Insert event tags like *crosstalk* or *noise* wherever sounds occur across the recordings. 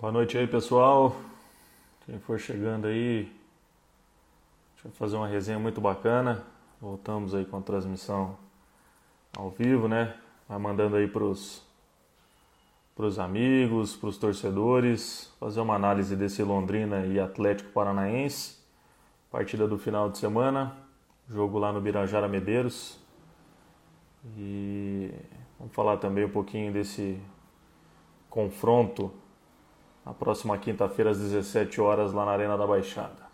Boa noite aí, pessoal. Quem for chegando aí, deixa eu fazer uma resenha muito bacana. Voltamos aí com a transmissão ao vivo, né? Vai mandando aí pros, pros amigos, pros torcedores, fazer uma análise desse Londrina e Atlético Paranaense. Partida do final de semana, jogo lá no Birajara Medeiros. E vamos falar também um pouquinho desse confronto na próxima quinta-feira às 17 horas lá na Arena da Baixada.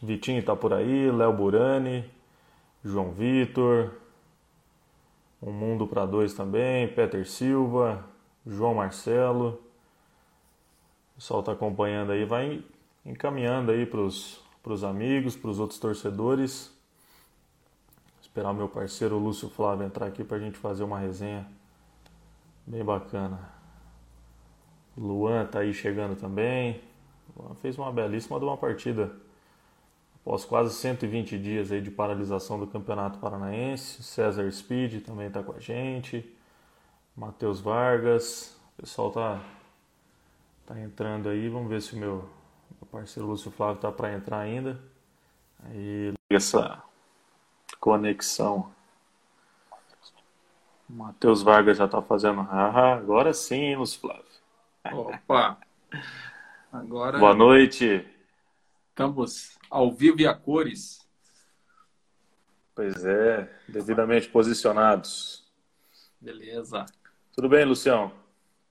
Vitinho está por aí, Léo Burani, João Vitor, Um Mundo para Dois também, Peter Silva, João Marcelo. O pessoal está acompanhando aí, vai encaminhando aí para os amigos, para os outros torcedores. Esperar o meu parceiro Lúcio Flávio entrar aqui para a gente fazer uma resenha bem bacana. Luan tá aí chegando também. Luan fez uma belíssima de uma partida. Após quase 120 dias aí de paralisação do Campeonato Paranaense. César Speed também está com a gente. Matheus Vargas. O pessoal tá, tá entrando aí. Vamos ver se o meu, meu parceiro Lúcio Flávio tá para entrar ainda. Aí essa conexão. Matheus Vargas já tá fazendo. Ah, agora sim, Lúcio Flávio. Opa! Agora. Boa noite. Estamos ao vivo e a cores. Pois é, devidamente posicionados. Beleza. Tudo bem, Lucião?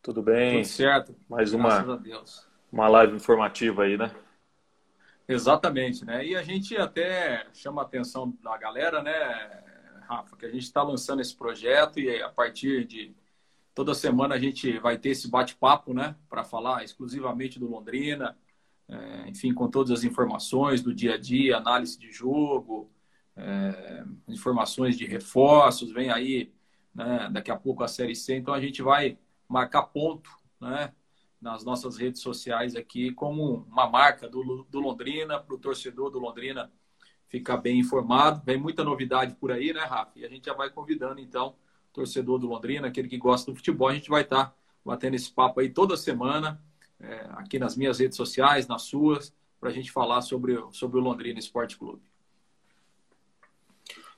Tudo bem? Tudo certo. Mais Graças uma, uma live informativa aí, né? Exatamente, né? E a gente até chama a atenção da galera, né, Rafa, que a gente está lançando esse projeto e a partir de Toda semana a gente vai ter esse bate-papo, né, para falar exclusivamente do Londrina, é, enfim, com todas as informações do dia a dia, análise de jogo, é, informações de reforços, vem aí, né, daqui a pouco a Série C, então a gente vai marcar ponto, né, nas nossas redes sociais aqui como uma marca do, do Londrina, para o torcedor do Londrina ficar bem informado. Vem muita novidade por aí, né, Rafa? E a gente já vai convidando, então, torcedor do Londrina, aquele que gosta do futebol. A gente vai estar tá batendo esse papo aí toda semana, é, aqui nas minhas redes sociais, nas suas, para a gente falar sobre, sobre o Londrina Esporte Clube.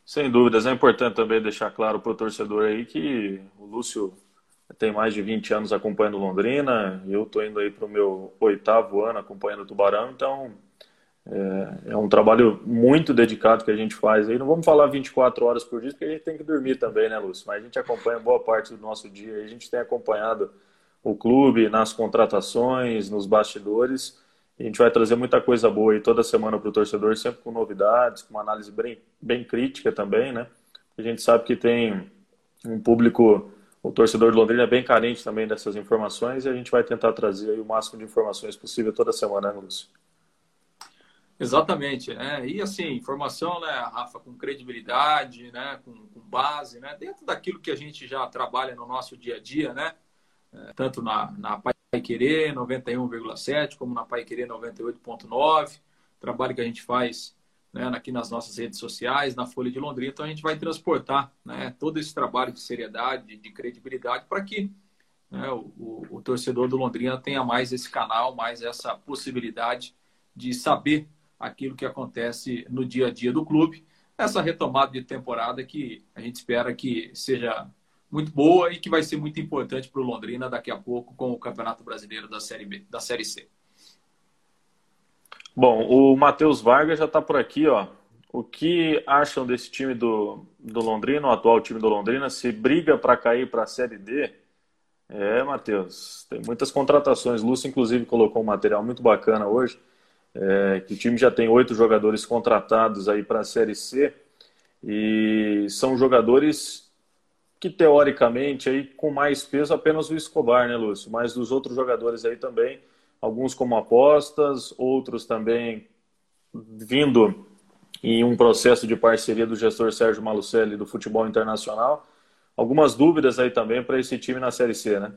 Sem dúvidas, é importante também deixar claro para o torcedor aí que o Lúcio tem mais de 20 anos acompanhando Londrina, eu estou indo aí para o meu oitavo ano acompanhando o Tubarão, então é, é, um trabalho muito dedicado que a gente faz aí. Não vamos falar 24 horas por dia, porque a gente tem que dormir também, né, Lúcio? Mas a gente acompanha boa parte do nosso dia. A gente tem acompanhado o clube nas contratações, nos bastidores. a gente vai trazer muita coisa boa aí toda semana para o torcedor, sempre com novidades, com uma análise bem, bem crítica também, né? A gente sabe que tem um público, o torcedor de Londrina é bem carente também dessas informações e a gente vai tentar trazer o máximo de informações possível toda semana, né, Lúcio? Exatamente, né? E assim, informação, né, Rafa, com credibilidade, né, com, com, base, né, dentro daquilo que a gente já trabalha no nosso dia a dia, né? É, tanto na, na Pai Querer 91,7 como na Pai Querer 98,9, trabalho que a gente faz né, aqui nas nossas redes sociais, na Folha de Londrina, então a gente vai transportar né, todo esse trabalho de seriedade, de, de credibilidade, para que né, o, o, o torcedor do Londrina tenha mais esse canal, mais essa possibilidade de saber aquilo que acontece no dia a dia do clube. Essa retomada de temporada que a gente espera que seja muito boa e que vai ser muito importante para o Londrina daqui a pouco com o Campeonato Brasileiro da Série B, da Série C. Bom, o Matheus Vargas já está por aqui, ó. O que acham desse time do, do Londrina, o atual time do Londrina, se briga para cair para a Série D? É, Matheus, tem muitas contratações. Lúcio, inclusive, colocou um material muito bacana hoje é, que o time já tem oito jogadores contratados aí para a Série C e são jogadores que teoricamente aí com mais peso apenas o Escobar, né, Lúcio? Mas dos outros jogadores aí também, alguns como apostas, outros também vindo em um processo de parceria do gestor Sérgio Malucelli do futebol internacional. Algumas dúvidas aí também para esse time na Série C, né?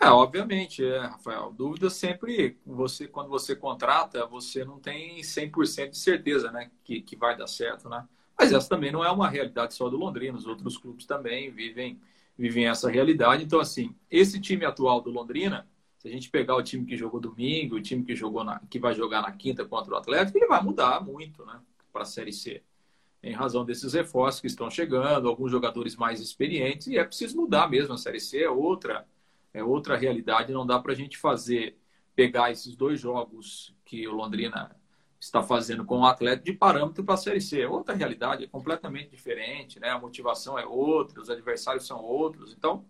É, obviamente, é, Rafael. Dúvida sempre, você, quando você contrata, você não tem 100% de certeza né, que, que vai dar certo, né? Mas essa também não é uma realidade só do Londrina, os outros clubes também vivem vivem essa realidade. Então, assim, esse time atual do Londrina, se a gente pegar o time que jogou domingo, o time que jogou na, que vai jogar na quinta contra o Atlético, ele vai mudar muito, né, para a Série C. Em razão desses reforços que estão chegando, alguns jogadores mais experientes, e é preciso mudar mesmo a Série C, é outra, é outra realidade. Não dá para a gente fazer, pegar esses dois jogos que o Londrina está fazendo com o atleta de parâmetro para a Série C. É outra realidade, é completamente diferente, né? A motivação é outra, os adversários são outros. Então,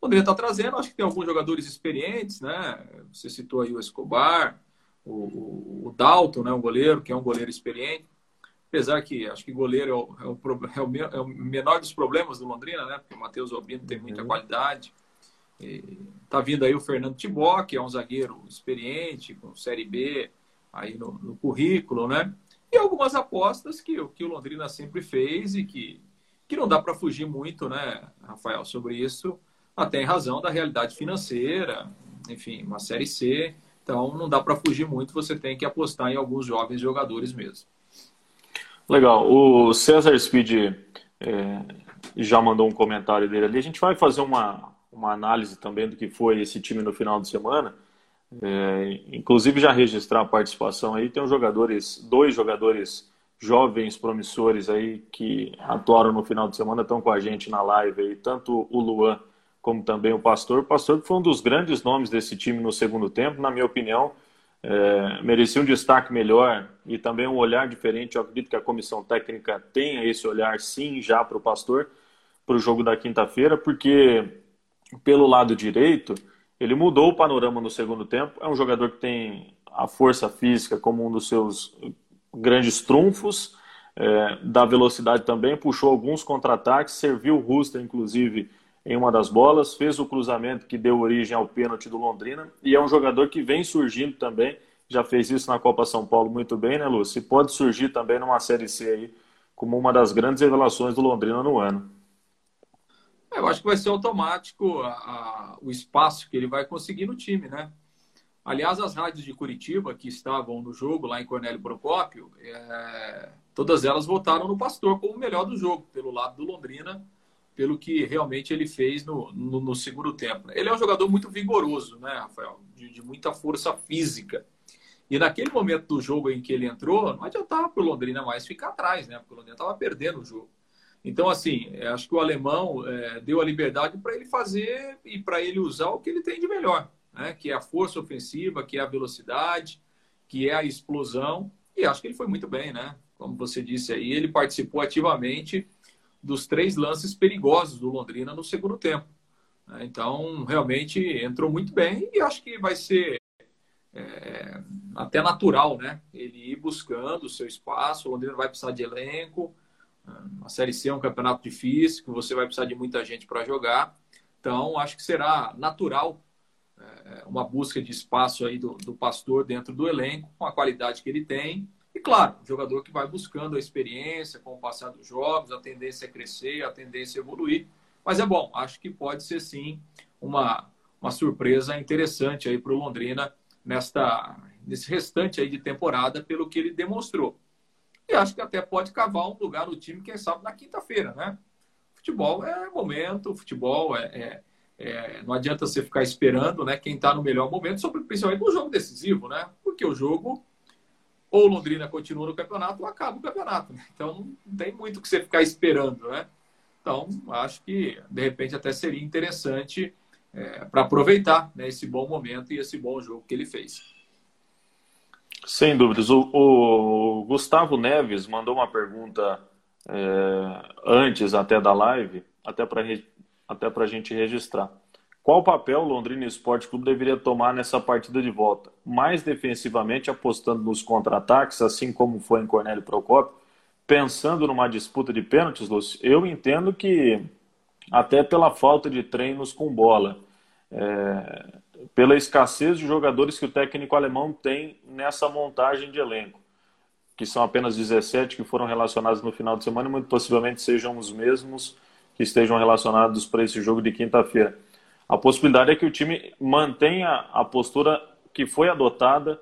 o Londrina está trazendo, acho que tem alguns jogadores experientes, né? Você citou aí o Escobar, o, o, Dalton, né? Um goleiro, que é um goleiro experiente. Apesar que acho que goleiro é o, é o, é o, é o menor dos problemas do Londrina, né? Porque o Matheus Albino tem muita uhum. qualidade. E tá vindo aí o Fernando Tibó, que é um zagueiro experiente, com Série B, aí no, no, currículo, né? E algumas apostas que, que o Londrina sempre fez e que, que não dá para fugir muito, né, Rafael, sobre isso, até em razão da realidade financeira, enfim, uma Série C. Então, não dá para fugir muito, você tem que apostar em alguns jovens jogadores mesmo. Legal. O César Speed é, já mandou um comentário dele ali. A gente vai fazer uma, uma análise também do que foi esse time no final de semana. É, inclusive já registrar a participação aí, tem jogadores, dois jogadores jovens promissores aí que atuaram no final de semana, estão com a gente na live aí, tanto o Luan como também o Pastor. O Pastor foi um dos grandes nomes desse time no segundo tempo, na minha opinião, é, merecia um destaque melhor e também um olhar diferente. Eu acredito que a comissão técnica tenha esse olhar sim já para o Pastor, para o jogo da quinta-feira, porque pelo lado direito ele mudou o panorama no segundo tempo. É um jogador que tem a força física como um dos seus grandes trunfos, é, da velocidade também, puxou alguns contra-ataques, serviu o Rusta, inclusive, em uma das bolas, fez o cruzamento que deu origem ao pênalti do Londrina, e é um jogador que vem surgindo também, já fez isso na Copa São Paulo muito bem, né, Lúcio? E pode surgir também numa Série C aí, como uma das grandes revelações do Londrina no ano. Eu acho que vai ser automático a, a, o espaço que ele vai conseguir no time, né? Aliás, as rádios de Curitiba que estavam no jogo lá em Cornélio Procópio, é, todas elas votaram no Pastor como o melhor do jogo, pelo lado do Londrina, pelo que realmente ele fez no, no, no segundo tempo. Ele é um jogador muito vigoroso, né, Rafael? De, de, muita força física. E naquele momento do jogo em que ele entrou, não adiantava para o Londrina mais ficar atrás, né? Porque o Londrina estava perdendo o jogo. Então, assim, acho que o alemão é, deu a liberdade para ele fazer e para ele usar o que ele tem de melhor, né? que é a força ofensiva, que é a velocidade, que é a explosão. E acho que ele foi muito bem, né? Como você disse aí, ele participou ativamente dos três lances perigosos do Londrina no segundo tempo. Né? Então, realmente entrou muito bem e acho que vai ser é, até natural, né? Ele ir buscando o seu espaço. O Londrina vai precisar de elenco. A Série C é um campeonato difícil, que você vai precisar de muita gente para jogar. Então, acho que será natural é, uma busca de espaço aí do, do pastor dentro do elenco, com a qualidade que ele tem. E, claro, um jogador que vai buscando a experiência com o passar dos jogos, a tendência é crescer, a tendência é evoluir. Mas é bom, acho que pode ser sim uma, uma surpresa interessante aí para o Londrina nesta, nesse restante aí de temporada, pelo que ele demonstrou. E acho que até pode cavar um lugar no time, quem sabe, na quinta-feira, né? Futebol é momento, futebol é, é, é, não adianta você ficar esperando, né? Quem está no melhor momento, sobre, principalmente no jogo decisivo, né? Porque o jogo, ou Londrina continua no campeonato, ou acaba o campeonato. Né? Então, não tem muito que você ficar esperando, né? Então, acho que, de repente, até seria interessante é, para aproveitar né, esse bom momento e esse bom jogo que ele fez. Sem dúvidas. O, o Gustavo Neves mandou uma pergunta é, antes até da live, até para até a gente registrar. Qual papel o Londrina Esporte Clube deveria tomar nessa partida de volta? Mais defensivamente, apostando nos contra-ataques, assim como foi em Cornélio Procópio, pensando numa disputa de pênaltis, Lúcio, eu entendo que até pela falta de treinos com bola. É, pela escassez de jogadores que o técnico alemão tem nessa montagem de elenco, que são apenas 17 que foram relacionados no final de semana e muito possivelmente sejam os mesmos que estejam relacionados para esse jogo de quinta-feira. A possibilidade é que o time mantenha a postura que foi adotada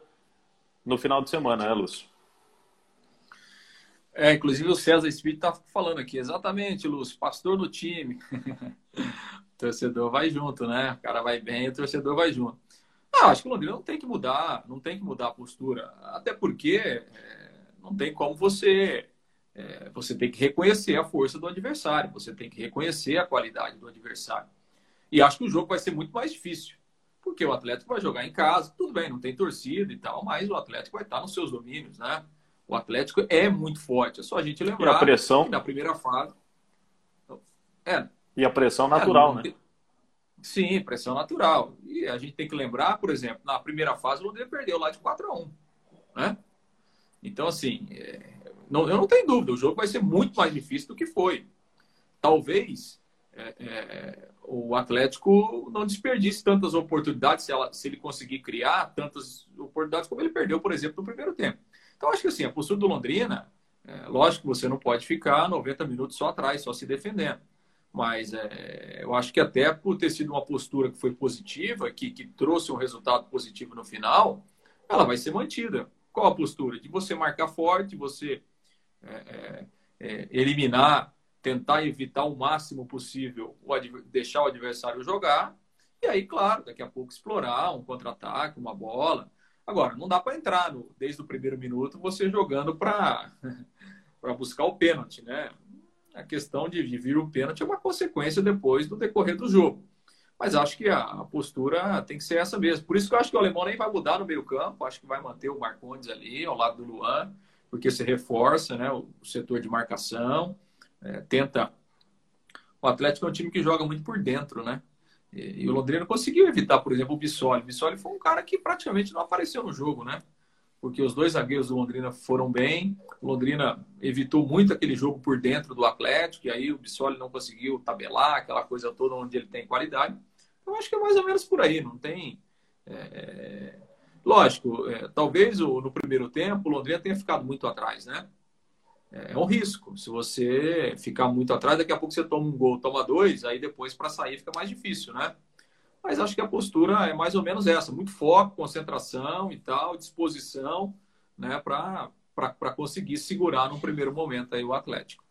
no final de semana, né, Lúcio? É, inclusive o César Espírito está falando aqui, exatamente, Lúcio, pastor do time. *laughs* o torcedor vai junto, né? O cara vai bem, o torcedor vai junto. Ah, acho que o Londrina não tem que mudar, não tem que mudar a postura. Até porque é, não tem como você. É, você tem que reconhecer a força do adversário, você tem que reconhecer a qualidade do adversário. E acho que o jogo vai ser muito mais difícil. Porque o Atlético vai jogar em casa, tudo bem, não tem torcida e tal, mas o Atlético vai estar nos seus domínios, né? O Atlético é muito forte. É só a gente lembrar e a pressão... que na primeira fase. É, e a pressão natural, é, né? Sim, pressão natural. E a gente tem que lembrar, por exemplo, na primeira fase o Londrina perdeu lá de 4 a 1 né? Então, assim, é... não, eu não tenho dúvida, o jogo vai ser muito mais difícil do que foi. Talvez é, é, o Atlético não desperdice tantas oportunidades se, ela, se ele conseguir criar tantas oportunidades como ele perdeu, por exemplo, no primeiro tempo. Então, acho que assim, a postura do Londrina, é, lógico que você não pode ficar 90 minutos só atrás, só se defendendo. Mas é, eu acho que até por ter sido uma postura que foi positiva, que, que trouxe um resultado positivo no final, ela vai ser mantida. Qual a postura? De você marcar forte, você é, é, é eliminar, tentar evitar o máximo possível, o deixar o adversário jogar, e aí, claro, daqui a pouco explorar um contra-ataque, uma bola, Agora, não dá para entrar no, desde o primeiro minuto você jogando para *laughs* buscar o pênalti, né? A questão de, vir o pênalti é uma consequência depois do decorrer do jogo. Mas acho que a, postura tem que ser essa mesmo. Por isso que eu acho que o alemão nem vai mudar no meio-campo. Acho que vai manter o Marcondes ali ao lado do Luan, porque se reforça né, o setor de marcação, é, tenta. O Atlético é um time que joga muito por dentro, né? E, e o Londrina conseguiu evitar, por exemplo, o Bissoli. O Bissoli foi um cara que praticamente não apareceu no jogo, né? Porque os dois zagueiros do Londrina foram bem. O Londrina evitou muito aquele jogo por dentro do Atlético, e aí o Bissoli não conseguiu tabelar, aquela coisa toda onde ele tem qualidade. Eu acho que é mais ou menos por aí, não tem. É... lógico, é, talvez o, no primeiro tempo o Londrina tenha ficado muito atrás, né? É, é um risco. Se você ficar muito atrás, daqui a pouco você toma um gol, toma dois, aí depois para sair fica mais difícil, né? Mas acho que a postura é mais ou menos essa: muito foco, concentração e tal, disposição, né, para conseguir segurar num primeiro momento aí o Atlético.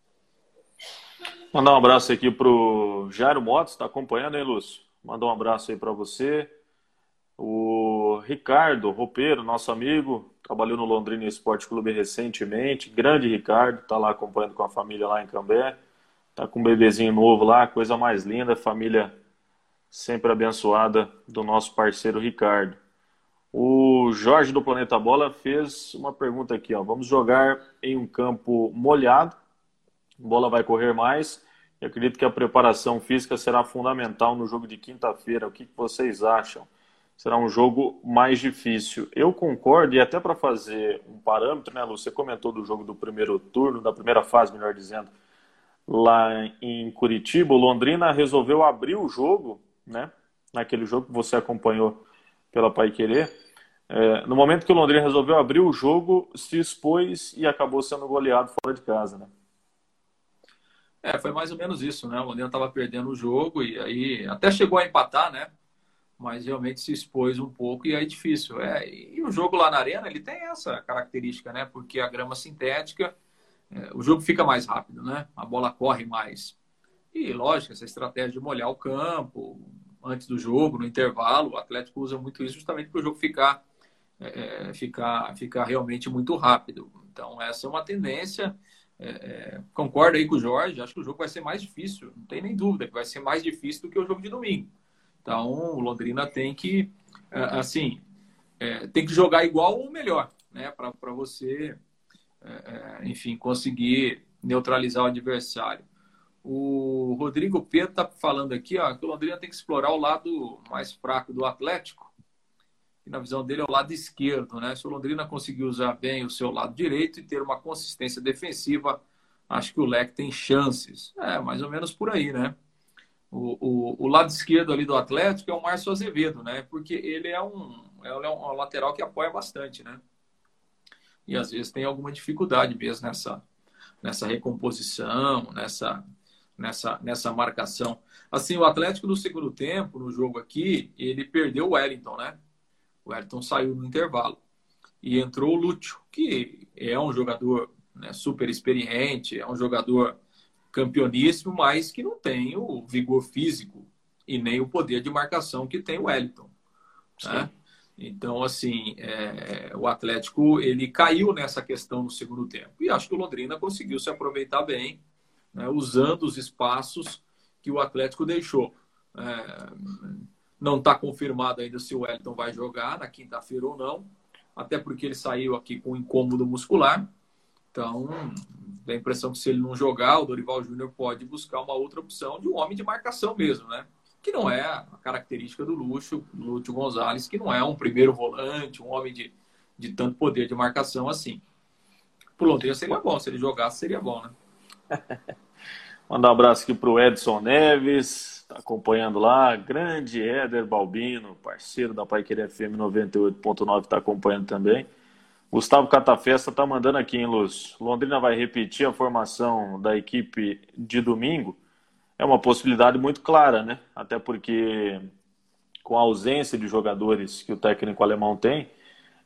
Mandar um abraço aqui para o Jairo Motos, está acompanhando, hein, Lúcio? Mandar um abraço aí para você. O Ricardo Roupeiro, nosso amigo, trabalhou no Londrina Esporte Clube recentemente. Grande Ricardo, está lá acompanhando com a família lá em Cambé. Está com um bebezinho novo lá, coisa mais linda, família sempre abençoada do nosso parceiro Ricardo. O Jorge do Planeta Bola fez uma pergunta aqui, ó. Vamos jogar em um campo molhado, a bola vai correr mais. Eu acredito que a preparação física será fundamental no jogo de quinta-feira. O que vocês acham? será um jogo mais difícil. Eu concordo, e até para fazer um parâmetro, né, Lu? Você comentou do jogo do primeiro turno, da primeira fase, melhor dizendo, lá em Curitiba. O Londrina resolveu abrir o jogo, né? Naquele jogo que você acompanhou pela Pai Querer. É, no momento que o Londrina resolveu abrir o jogo, se expôs e acabou sendo goleado fora de casa, né? É, foi mais ou menos isso, né? O Londrina estava perdendo o jogo e aí até chegou a empatar, né? mas realmente se expôs um pouco e aí é difícil. É, e o jogo lá na arena ele tem essa característica, né? Porque a grama sintética, é, o jogo fica mais rápido, né? A bola corre mais. E lógico, essa estratégia de molhar o campo antes do jogo, no intervalo, o Atlético usa muito isso justamente para o jogo ficar, é, é, ficar, ficar realmente muito rápido. Então essa é uma tendência. É, é, concordo aí com o Jorge, acho que o jogo vai ser mais difícil, não tem nem dúvida que vai ser mais difícil do que o jogo de domingo. Então, o Londrina tem que, é, assim, é, tem que jogar igual ou melhor, né? Para você, é, enfim, conseguir neutralizar o adversário. O Rodrigo Pedro está falando aqui ó, que o Londrina tem que explorar o lado mais fraco do Atlético, que na visão dele é o lado esquerdo. Né? Se o Londrina conseguir usar bem o seu lado direito e ter uma consistência defensiva, acho que o Leque tem chances. É, mais ou menos por aí, né? O, o, o, lado esquerdo ali do Atlético é o Márcio Azevedo, né? Porque ele é um, é um lateral que apoia bastante, né? E às vezes tem alguma dificuldade mesmo nessa, nessa recomposição, nessa, nessa, nessa marcação. Assim, o Atlético no segundo tempo, no jogo aqui, ele perdeu o Wellington, né? O Wellington saiu no intervalo. E entrou o Lúcio, que é um jogador né, super experiente, é um jogador campeoníssimo, mas que não tem o vigor físico e nem o poder de marcação que tem o Wellington. Né? Então, assim, é, o Atlético ele caiu nessa questão no segundo tempo. E acho que o Londrina conseguiu se aproveitar bem, né, usando os espaços que o Atlético deixou. É, não está confirmado ainda se o Wellington vai jogar na quinta-feira ou não, até porque ele saiu aqui com incômodo muscular. Então, dá a impressão que se ele não jogar, o Dorival Júnior pode buscar uma outra opção de um homem de marcação mesmo, né? Que não é a característica do Luxo, Lúcio Gonzalez, que não é um primeiro volante, um homem de, de tanto poder de marcação assim. Pro Londrina seria bom, se ele jogasse seria bom, né? *laughs* Mandar um abraço aqui pro Edson Neves, tá acompanhando lá. Grande Éder Balbino, parceiro da Pai Querer FM 98.9, está acompanhando também. Gustavo Catafesta está mandando aqui, hein, Luz? Londrina vai repetir a formação da equipe de domingo? É uma possibilidade muito clara, né? Até porque, com a ausência de jogadores que o técnico alemão tem,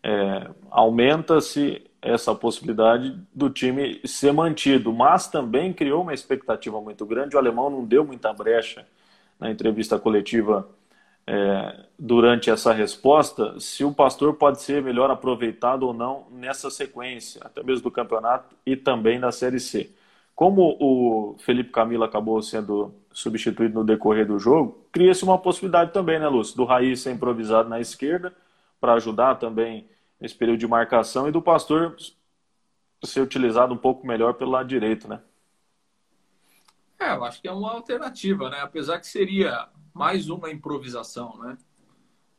é, aumenta-se essa possibilidade do time ser mantido, mas também criou uma expectativa muito grande. O alemão não deu muita brecha na entrevista coletiva é, durante essa resposta se o pastor pode ser melhor aproveitado ou não nessa sequência, até mesmo do campeonato e também da Série C. Como o Felipe Camilo acabou sendo substituído no decorrer do jogo, cria-se uma possibilidade também, né, Lúcio? Do Raiz ser improvisado na esquerda, para ajudar também nesse período de marcação, e do pastor ser utilizado um pouco melhor pelo lado direito, né? É, eu acho que é uma alternativa, né? Apesar que seria mais uma improvisação, né?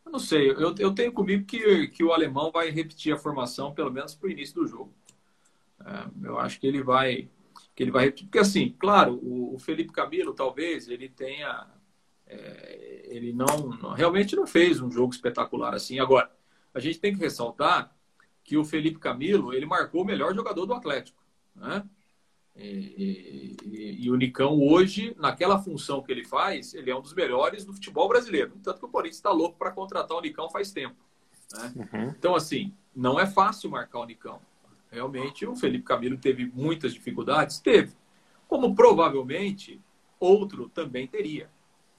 Eu não sei, eu, eu tenho comigo que, que o alemão vai repetir a formação, pelo menos para o início do jogo. É, eu acho que ele vai que ele vai repetir, porque assim, claro, o, o Felipe Camilo talvez ele tenha é, ele não, não, realmente não fez um jogo espetacular assim. Agora, a gente tem que ressaltar que o Felipe Camilo ele marcou o melhor jogador do Atlético, né? E, e, e, o Nicão hoje, naquela função que ele faz, ele é um dos melhores do futebol brasileiro. Tanto que o Corinthians está louco para contratar o Nicão faz tempo. Né? Uhum. Então, assim, não é fácil marcar o Nicão. Realmente, o Felipe Camilo teve muitas dificuldades? Teve. Como provavelmente outro também teria.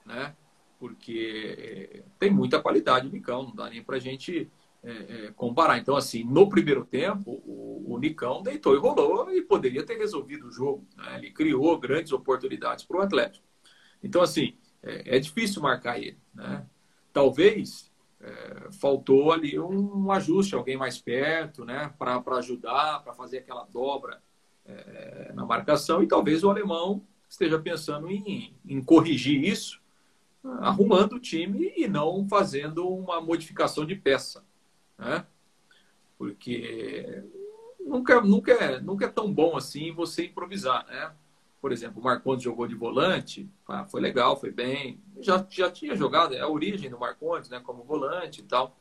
Né? Porque tem muita qualidade o Nicão, não dá nem para a gente é, é, comparar. Então, assim, no primeiro tempo, o, o, Nicão deitou e rolou e poderia ter resolvido o jogo. Né? Ele criou grandes oportunidades para o Atlético. Então, assim, é, é, difícil marcar ele. Né? Talvez é, faltou ali um, ajuste, alguém mais perto, né? para ajudar, para fazer aquela dobra é, na marcação. E talvez o alemão esteja pensando em, em corrigir isso, arrumando o time e não fazendo uma modificação de peça né? Porque nunca, nunca, é, nunca é tão bom assim você improvisar, né? Por exemplo, o Marcondes jogou de volante, foi legal, foi bem. Já, já tinha jogado, é a origem do Marcondes, né? Como volante e tal,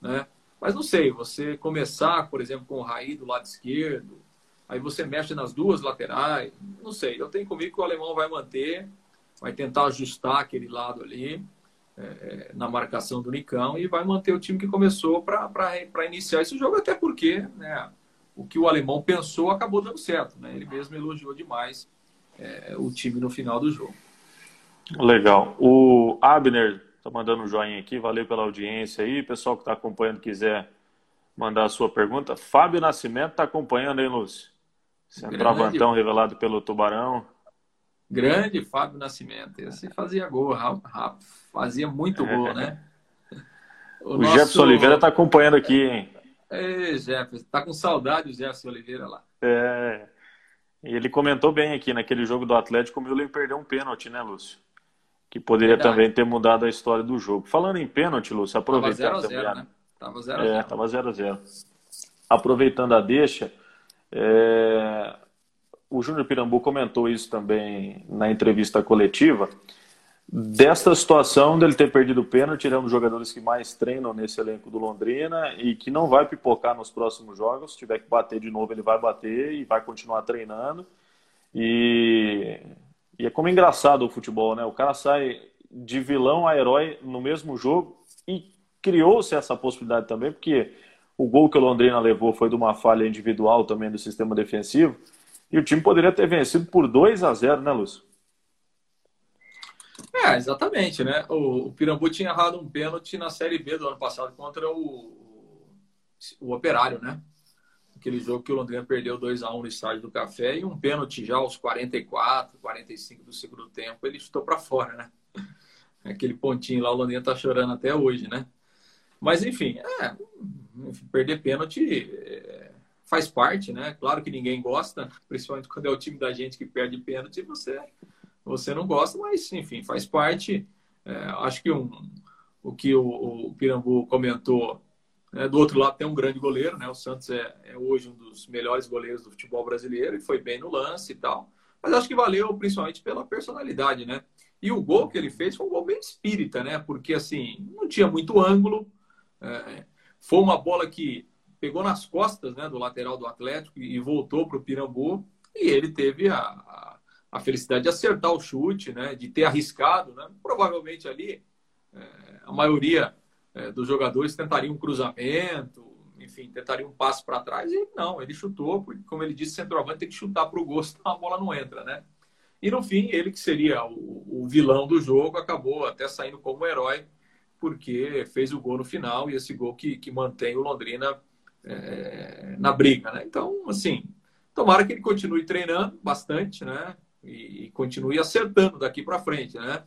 né? Mas não sei, você começar, por exemplo, com o Raí do lado esquerdo, aí você mexe nas duas laterais, não sei. Eu tenho comigo que o alemão vai manter, vai tentar ajustar aquele lado ali, é, na marcação do Nicão e vai manter o time que começou para iniciar esse jogo, até porque né, o que o alemão pensou acabou dando certo. Né? Ele mesmo elogiou demais é, o time no final do jogo. Legal. O Abner está mandando um joinha aqui, valeu pela audiência aí. Pessoal que está acompanhando quiser mandar a sua pergunta. Fábio Nascimento está acompanhando, hein, Lúcio? Centroavantão revelado pelo Tubarão. Grande Fábio Nascimento. Esse fazia gol, fazia muito gol, né? *laughs* O, o nosso... Jefferson Oliveira está acompanhando aqui, hein? É, Jefferson. Tá com saudade o Jefferson Oliveira lá. É. E ele comentou bem aqui naquele jogo do Atlético, o Müller perdeu um pênalti, né, Lúcio? Que poderia Verdade. também ter mudado a história do jogo. Falando em pênalti, Lúcio, aproveitando também. Né? Tava 0 x 0 É, tava 0 x 0 Aproveitando a deixa, é o Júnior Pirambu comentou isso também na entrevista coletiva, desta situação dele ter perdido o pênalti, ele é um dos jogadores que mais treinam nesse elenco do Londrina e que não vai pipocar nos próximos jogos. Se tiver que bater de novo, ele vai bater e vai continuar treinando. E, e é como engraçado o futebol, né? O cara sai de vilão a herói no mesmo jogo e criou-se essa possibilidade também, porque O gol que o Londrina levou foi de uma falha individual também do sistema defensivo. E o time poderia ter vencido por 2 a 0 né, Lúcio? É, exatamente, né? O, o Pirambu tinha errado um pênalti na Série B do ano passado contra o, o Operário, né? Aquele jogo que o Londrina perdeu 2 a 1 no estádio do Café e um pênalti já aos 44, 45 do segundo tempo, ele chutou para fora, né? *laughs* Aquele pontinho lá, o Londrina tá chorando até hoje, né? Mas enfim, é, perder pênalti é, faz parte, né? Claro que ninguém gosta, principalmente quando é o time da gente que perde pênalti, você você não gosta, mas enfim, faz parte. É, acho que um, o que o, o Pirambu comentou é, do outro lado tem um grande goleiro, né? O Santos é, é, hoje um dos melhores goleiros do futebol brasileiro e foi bem no lance e tal. Mas acho que valeu principalmente pela personalidade, né? E o gol que ele fez foi um gol bem espírita, né? Porque assim, não tinha muito ângulo. É, foi uma bola que pegou nas costas né, do lateral do Atlético e voltou para o Pirambu. E ele teve a, a, felicidade de acertar o chute, né? De ter arriscado, né? Provavelmente ali é, a maioria é, dos jogadores tentariam um cruzamento, enfim, tentariam um passo para trás, e não, ele chutou, porque, como ele disse, centroavante tem que chutar para o gosto, a bola não entra, né? E no fim, ele que seria o, o, vilão do jogo, acabou até saindo como herói, porque fez o gol no final, e esse gol que, que mantém o Londrina é, na briga, né? Então, assim, tomara que ele continue treinando bastante, né? E, e continue acertando daqui para frente, né?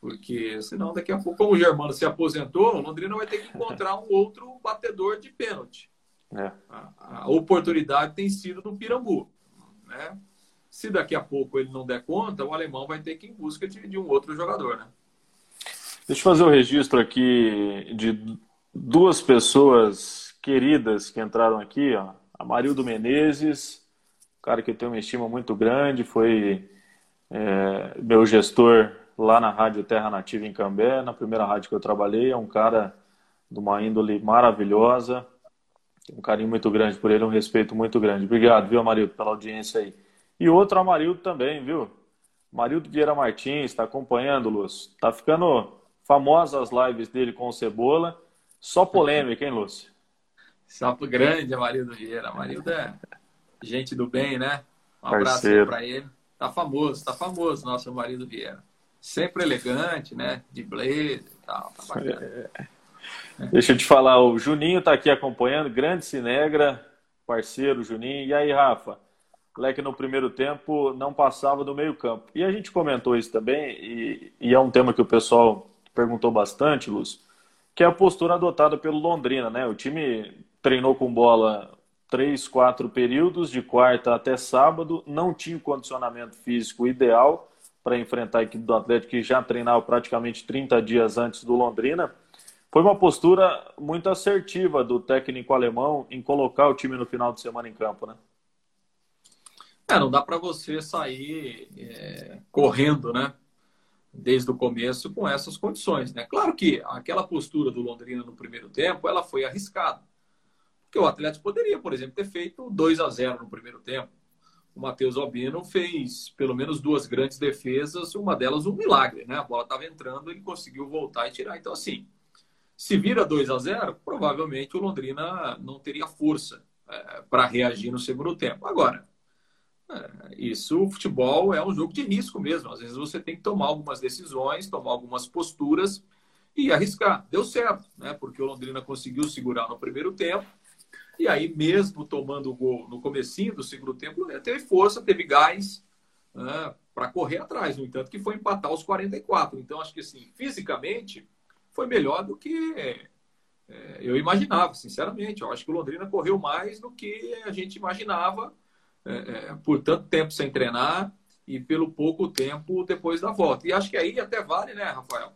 Porque senão, daqui a pouco, como o Germano se aposentou, o Londrina vai ter que encontrar um outro batedor de pênalti. É. A, a, oportunidade tem sido no Pirambu. Né? Se daqui a pouco ele não der conta, o alemão vai ter que ir em busca de, de um outro jogador. Né? Deixa eu fazer o um registro aqui de duas pessoas queridas que entraram aqui. Ó. A Marildo Menezes, cara que eu tenho uma estima muito grande, foi é, meu gestor lá na Rádio Terra Nativa em Cambé, na primeira rádio que eu trabalhei. É um cara de uma índole maravilhosa. Um carinho muito grande por ele, um respeito muito grande. Obrigado, viu, Amarildo, pela audiência aí. E outro Amarildo também, viu? Amarildo Vieira Martins, está acompanhando, Lúcio. Tá ficando famosa as lives dele com o Cebola. Só polêmica, hein, Lúcio? Sapo grande, Amarildo Vieira. Amarildo é gente do bem, né? Um abraço para ele. Tá famoso, tá famoso, nosso Amarildo Vieira sempre elegante, né? De blazer e tal, tá bacana. É. Deixa eu te falar, o Juninho tá aqui acompanhando, grande Cinegra, parceiro Juninho. E aí, Rafa? Leque no primeiro tempo não passava do meio campo. E a gente comentou isso também, e, e é um tema que o pessoal perguntou bastante, Lúcio, que é a postura adotada pelo Londrina, né? O time treinou com bola três, quatro períodos, de quarta até sábado, não tinha o condicionamento físico ideal, para enfrentar a equipe do Atlético, que já treinava praticamente 30 dias antes do Londrina. Foi uma postura muito assertiva do técnico alemão em colocar o time no final de semana em campo, né? É, não dá para você sair é, correndo, né? Desde o começo com essas condições, né? Claro que aquela postura do Londrina no primeiro tempo, ela foi arriscada. Porque o Atlético poderia, por exemplo, ter feito 2 a 0 no primeiro tempo o Matheus Albino fez pelo menos duas grandes defesas, uma delas um milagre, né? A bola estava entrando, ele conseguiu voltar e tirar. Então, assim, se vira 2 a 0 provavelmente o Londrina não teria força é, para reagir no segundo tempo. Agora, é, isso, o futebol é um jogo de risco mesmo. Às vezes você tem que tomar algumas decisões, tomar algumas posturas e arriscar. Deu certo, né? Porque o Londrina conseguiu segurar no primeiro tempo e aí, mesmo tomando o gol no comecinho do segundo tempo, teve força, teve gás né, para correr atrás. No entanto, que foi empatar aos 44. Então, acho que, assim, fisicamente, foi melhor do que é, eu imaginava, sinceramente. Eu acho que o Londrina correu mais do que a gente imaginava é, é, por tanto tempo sem treinar e pelo pouco tempo depois da volta. E acho que aí até vale, né, Rafael,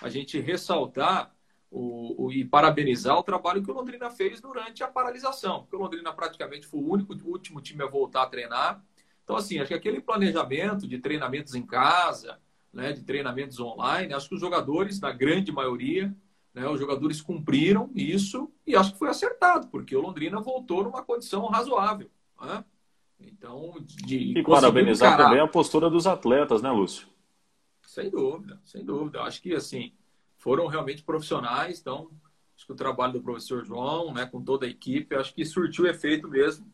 a gente ressaltar o, o, e parabenizar o trabalho que o Londrina fez durante a paralisação, porque o Londrina praticamente foi o único o último time a voltar a treinar. Então, assim, acho que aquele planejamento de treinamentos em casa, né, de treinamentos online, acho que os jogadores, na grande maioria, né, os jogadores cumpriram isso e acho que foi acertado, porque o Londrina voltou numa condição razoável. Né? Então, de e parabenizar encarar... também a postura dos atletas, né, Lúcio? Sem dúvida, sem dúvida. Acho que assim foram realmente profissionais, então acho que o trabalho do professor João, né, com toda a equipe, acho que surtiu efeito mesmo,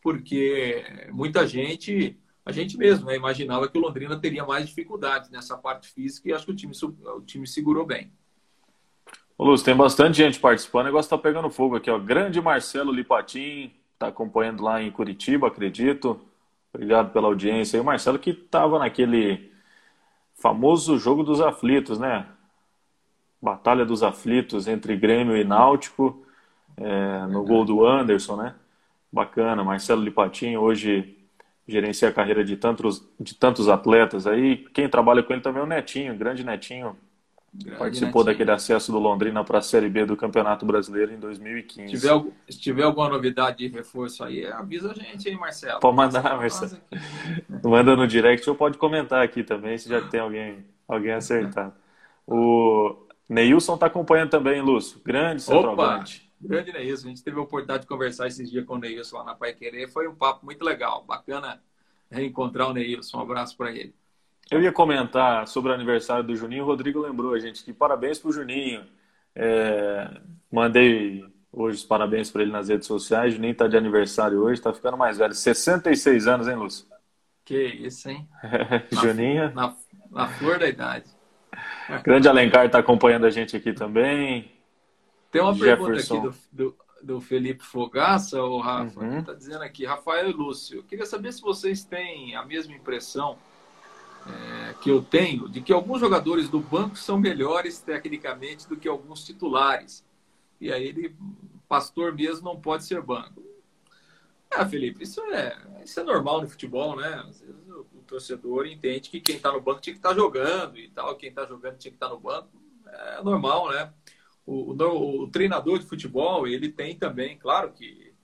porque muita gente, a gente mesmo, né, imaginava que o Londrina teria mais dificuldades nessa parte física e acho que o time, o time segurou bem. Ô, Lúcio, tem bastante gente participando, o negócio tá pegando fogo aqui, ó. Grande Marcelo Lipatim, tá acompanhando lá em Curitiba, acredito. Obrigado pela audiência. E o Marcelo que tava naquele famoso jogo dos aflitos, né? Batalha dos aflitos entre Grêmio e Náutico, é, no gol do Anderson, né? Bacana, Marcelo Lipatim hoje gerencia a carreira de tantos, de tantos atletas aí. Quem trabalha com ele também é o Netinho, grande Netinho, Grande Participou netinho. daquele acesso do Londrina para a Série B do Campeonato Brasileiro em 2015. Se tiver, se tiver alguma novidade de reforço aí, avisa a gente aí, Marcelo. Pode mandar, Marcelo. *laughs* Manda no direct ou pode comentar aqui também, se já tem alguém, alguém acertado. O Neilson está acompanhando também, Lúcio. Grande centroavante. Grande Neilson. A gente teve a oportunidade de conversar esses dias com o Neilson lá na Pai Querer. Foi um papo muito legal. Bacana reencontrar o Neilson. Um abraço para ele. Eu ia comentar sobre o aniversário do Juninho. O Rodrigo lembrou a gente que parabéns para o Juninho. É, mandei hoje os parabéns para ele nas redes sociais. O Juninho está de aniversário hoje, está ficando mais velho. 66 anos, hein, Lúcio? Que isso, hein? *laughs* Juninho. Na, na, flor da idade. Grande Alencar está acompanhando a gente aqui também. Tem uma Jefferson. pergunta aqui do, do, do Felipe Fogaça, o Rafa. Uhum. Está dizendo aqui, Rafael e Lúcio. Eu queria saber se vocês têm a mesma impressão é, que eu tenho de que alguns jogadores do banco são melhores tecnicamente do que alguns titulares. E aí ele, pastor mesmo, não pode ser banco. Ah, Felipe, isso é, isso é normal no futebol, né? Às vezes o, torcedor entende que quem está no banco tinha que estar tá jogando e tal, quem está jogando tinha que estar tá no banco. É normal, né? O, o, o, treinador de futebol, ele tem também, claro que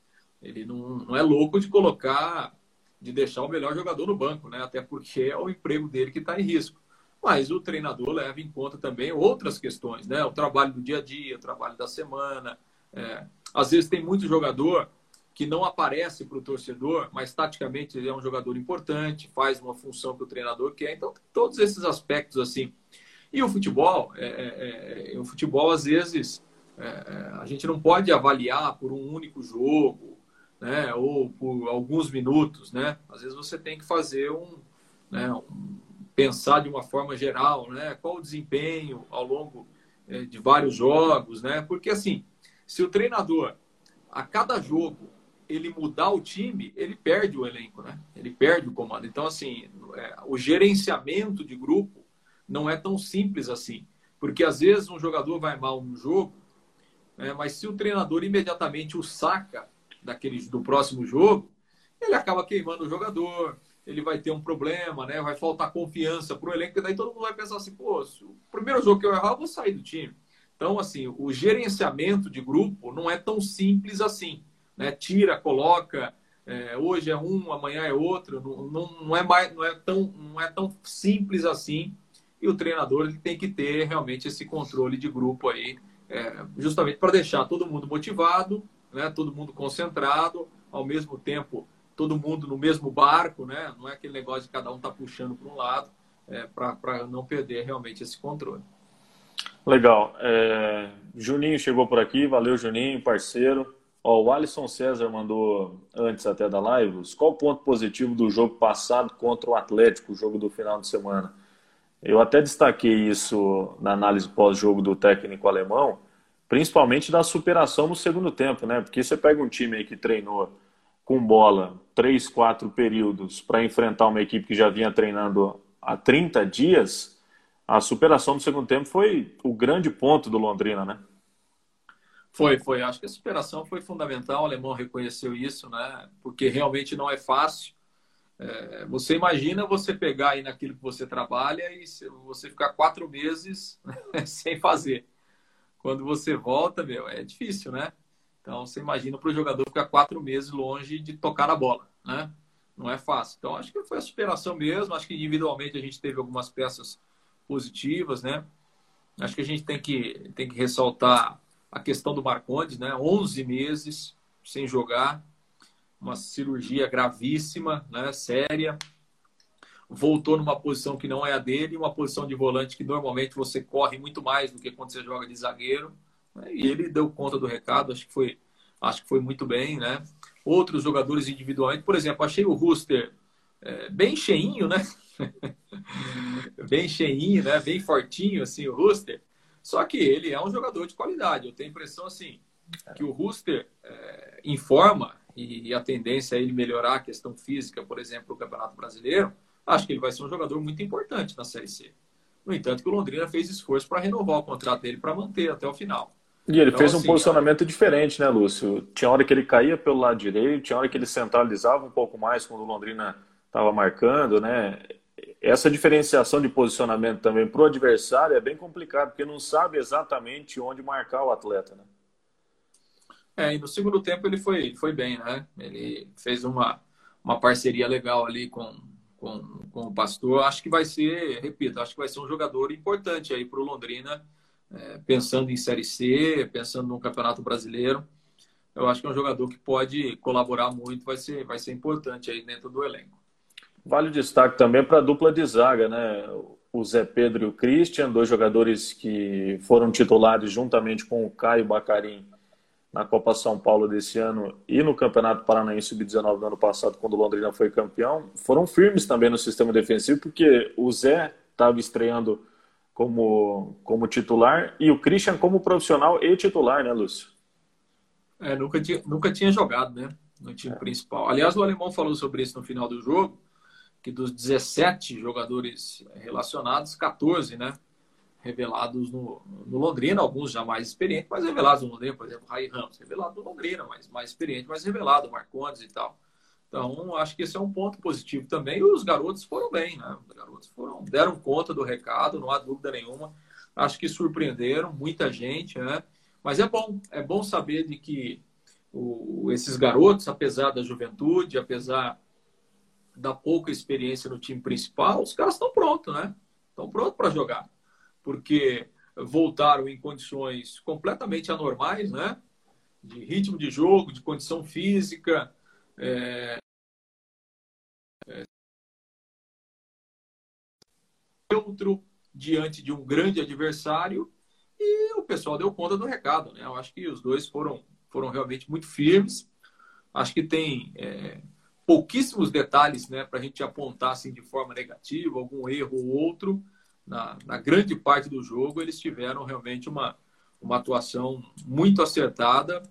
ele não, não é louco de colocar de deixar o melhor jogador no banco, né? Até porque é o emprego dele que está em risco. Mas o treinador leva em conta também outras questões, né? O trabalho do dia a dia, o trabalho da semana. É... Às vezes tem muito jogador que não aparece para o torcedor, mas taticamente ele é um jogador importante, faz uma função que o treinador quer. Então, todos esses aspectos assim. E o futebol, é, é, é o futebol às vezes é, é, a gente não pode avaliar por um único jogo né? Ou por alguns minutos, né? Às vezes você tem que fazer um, né? Um, pensar de uma forma geral, né? Qual o desempenho ao longo é, de vários jogos, né? Porque assim, se o treinador a cada jogo ele mudar o time, ele perde o elenco, né? Ele perde o comando. Então assim, é, o gerenciamento de grupo não é tão simples assim, porque às vezes um jogador vai mal no jogo, né? mas se o treinador imediatamente o saca daquele, do próximo jogo, ele acaba queimando o jogador, ele vai ter um problema, né? Vai faltar confiança para o elenco, e daí todo mundo vai pensar assim, pô, o primeiro jogo que eu errar, eu vou sair do time. Então, assim, o gerenciamento de grupo não é tão simples assim, né? Tira, coloca, é, hoje é um, amanhã é outro, não, não, não, é mais, não é tão, não é tão simples assim. E o treinador ele tem que ter realmente esse controle de grupo aí, é, justamente para deixar todo mundo motivado né? todo mundo concentrado, ao mesmo tempo todo mundo no mesmo barco, né? não é aquele negócio de cada um tá puxando para um lado, é, para não perder realmente esse controle. Legal. É, Juninho chegou por aqui, valeu Juninho, parceiro. Ó, o Alisson César mandou antes até da live. Qual o ponto positivo do jogo passado contra o Atlético, o jogo do final de semana? Eu até destaquei isso na análise pós-jogo do técnico alemão principalmente da superação no segundo tempo, né? Porque você pega um time aí que treinou com bola três, quatro períodos para enfrentar uma equipe que já vinha treinando há 30 dias, a superação no segundo tempo foi o grande ponto do Londrina, né? Foi, foi. Acho que a superação foi fundamental. O alemão reconheceu isso, né? Porque realmente não é fácil. É, você imagina você pegar aí naquilo que você trabalha e você ficar quatro meses *laughs* sem fazer quando você volta, meu, é difícil, né? Então, você imagina para o jogador ficar quatro meses longe de tocar a bola, né? Não é fácil. Então, acho que foi a superação mesmo. Acho que individualmente a gente teve algumas peças positivas, né? Acho que a gente tem que, tem que ressaltar a questão do Marcondes, né? 11 meses sem jogar, uma cirurgia gravíssima, né? Séria voltou numa posição que não é a dele, uma posição de volante que normalmente você corre muito mais do que quando você joga de zagueiro, Né? E ele deu conta do recado, acho que foi, acho que foi muito bem, né? Outros jogadores individualmente, por exemplo, achei o Rooster é, bem cheinho, né? *laughs* bem cheinho, né? Bem fortinho, assim, o Rooster. Só que ele é um jogador de qualidade. Eu tenho a impressão, assim, que o Rooster é, informa e, e, a tendência é ele melhorar a questão física, por exemplo, no Campeonato Brasileiro. Acho que ele vai ser um jogador muito importante na Série C. No entanto, que o Londrina fez esforço para renovar o contrato dele para manter até o final. E ele então, fez um assim, posicionamento diferente, né, Lúcio? Tinha hora que ele caía pelo lado direito, tinha hora que ele centralizava um pouco mais quando o Londrina estava marcando, né? Essa diferenciação de posicionamento também para o adversário é bem complicado, porque não sabe exatamente onde marcar o atleta, né? É, e no segundo tempo ele foi, foi bem, né? Ele fez uma, uma parceria legal ali com, com, com o Pastor. Acho que vai ser, repito, acho que vai ser um jogador importante aí para o Londrina é, pensando em Série C, pensando no Campeonato Brasileiro. Eu acho que é um jogador que pode colaborar muito, vai ser, vai ser importante aí dentro do elenco. Vale o destaque também para a dupla de zaga, né? O Zé Pedro e o Christian, dois jogadores que foram titulares juntamente com o Caio Bacarim na Copa São Paulo desse ano e no Campeonato Paranaense Sub-19 do ano passado, quando o Londrina foi campeão, foram firmes também no sistema defensivo, porque o Zé estava estreando como, como titular e o Christian como profissional e titular, né, Lúcio? É, nunca tinha, nunca tinha jogado, né? No time é. principal. Aliás, o Alemão falou sobre isso no final do jogo, que dos 17 jogadores relacionados, 14, né? Revelados no, no Londrina, alguns já mais experientes, mas revelados no Londrina, por exemplo, Rai Ramos, revelado no Londrina, mas mais experiente, mas revelado, Marcondes e tal. Então, acho que esse é um ponto positivo também. E os garotos foram bem, né? Os garotos foram, deram conta do recado, não há dúvida nenhuma. Acho que surpreenderam muita gente, né? Mas é bom, é bom saber de que o, esses garotos, apesar da juventude, apesar da pouca experiência no time principal, os caras estão prontos, né? Estão prontos para jogar. Porque voltaram em condições completamente anormais, né? De ritmo de jogo, de condição física, é, neutro diante de um grande adversário e o pessoal deu conta do recado, né? Eu acho que os dois foram, foram realmente muito firmes. Acho que tem é, pouquíssimos detalhes, né, para a gente apontar assim de forma negativa, algum erro ou outro. Na, na grande parte do jogo, eles tiveram realmente uma, uma atuação muito acertada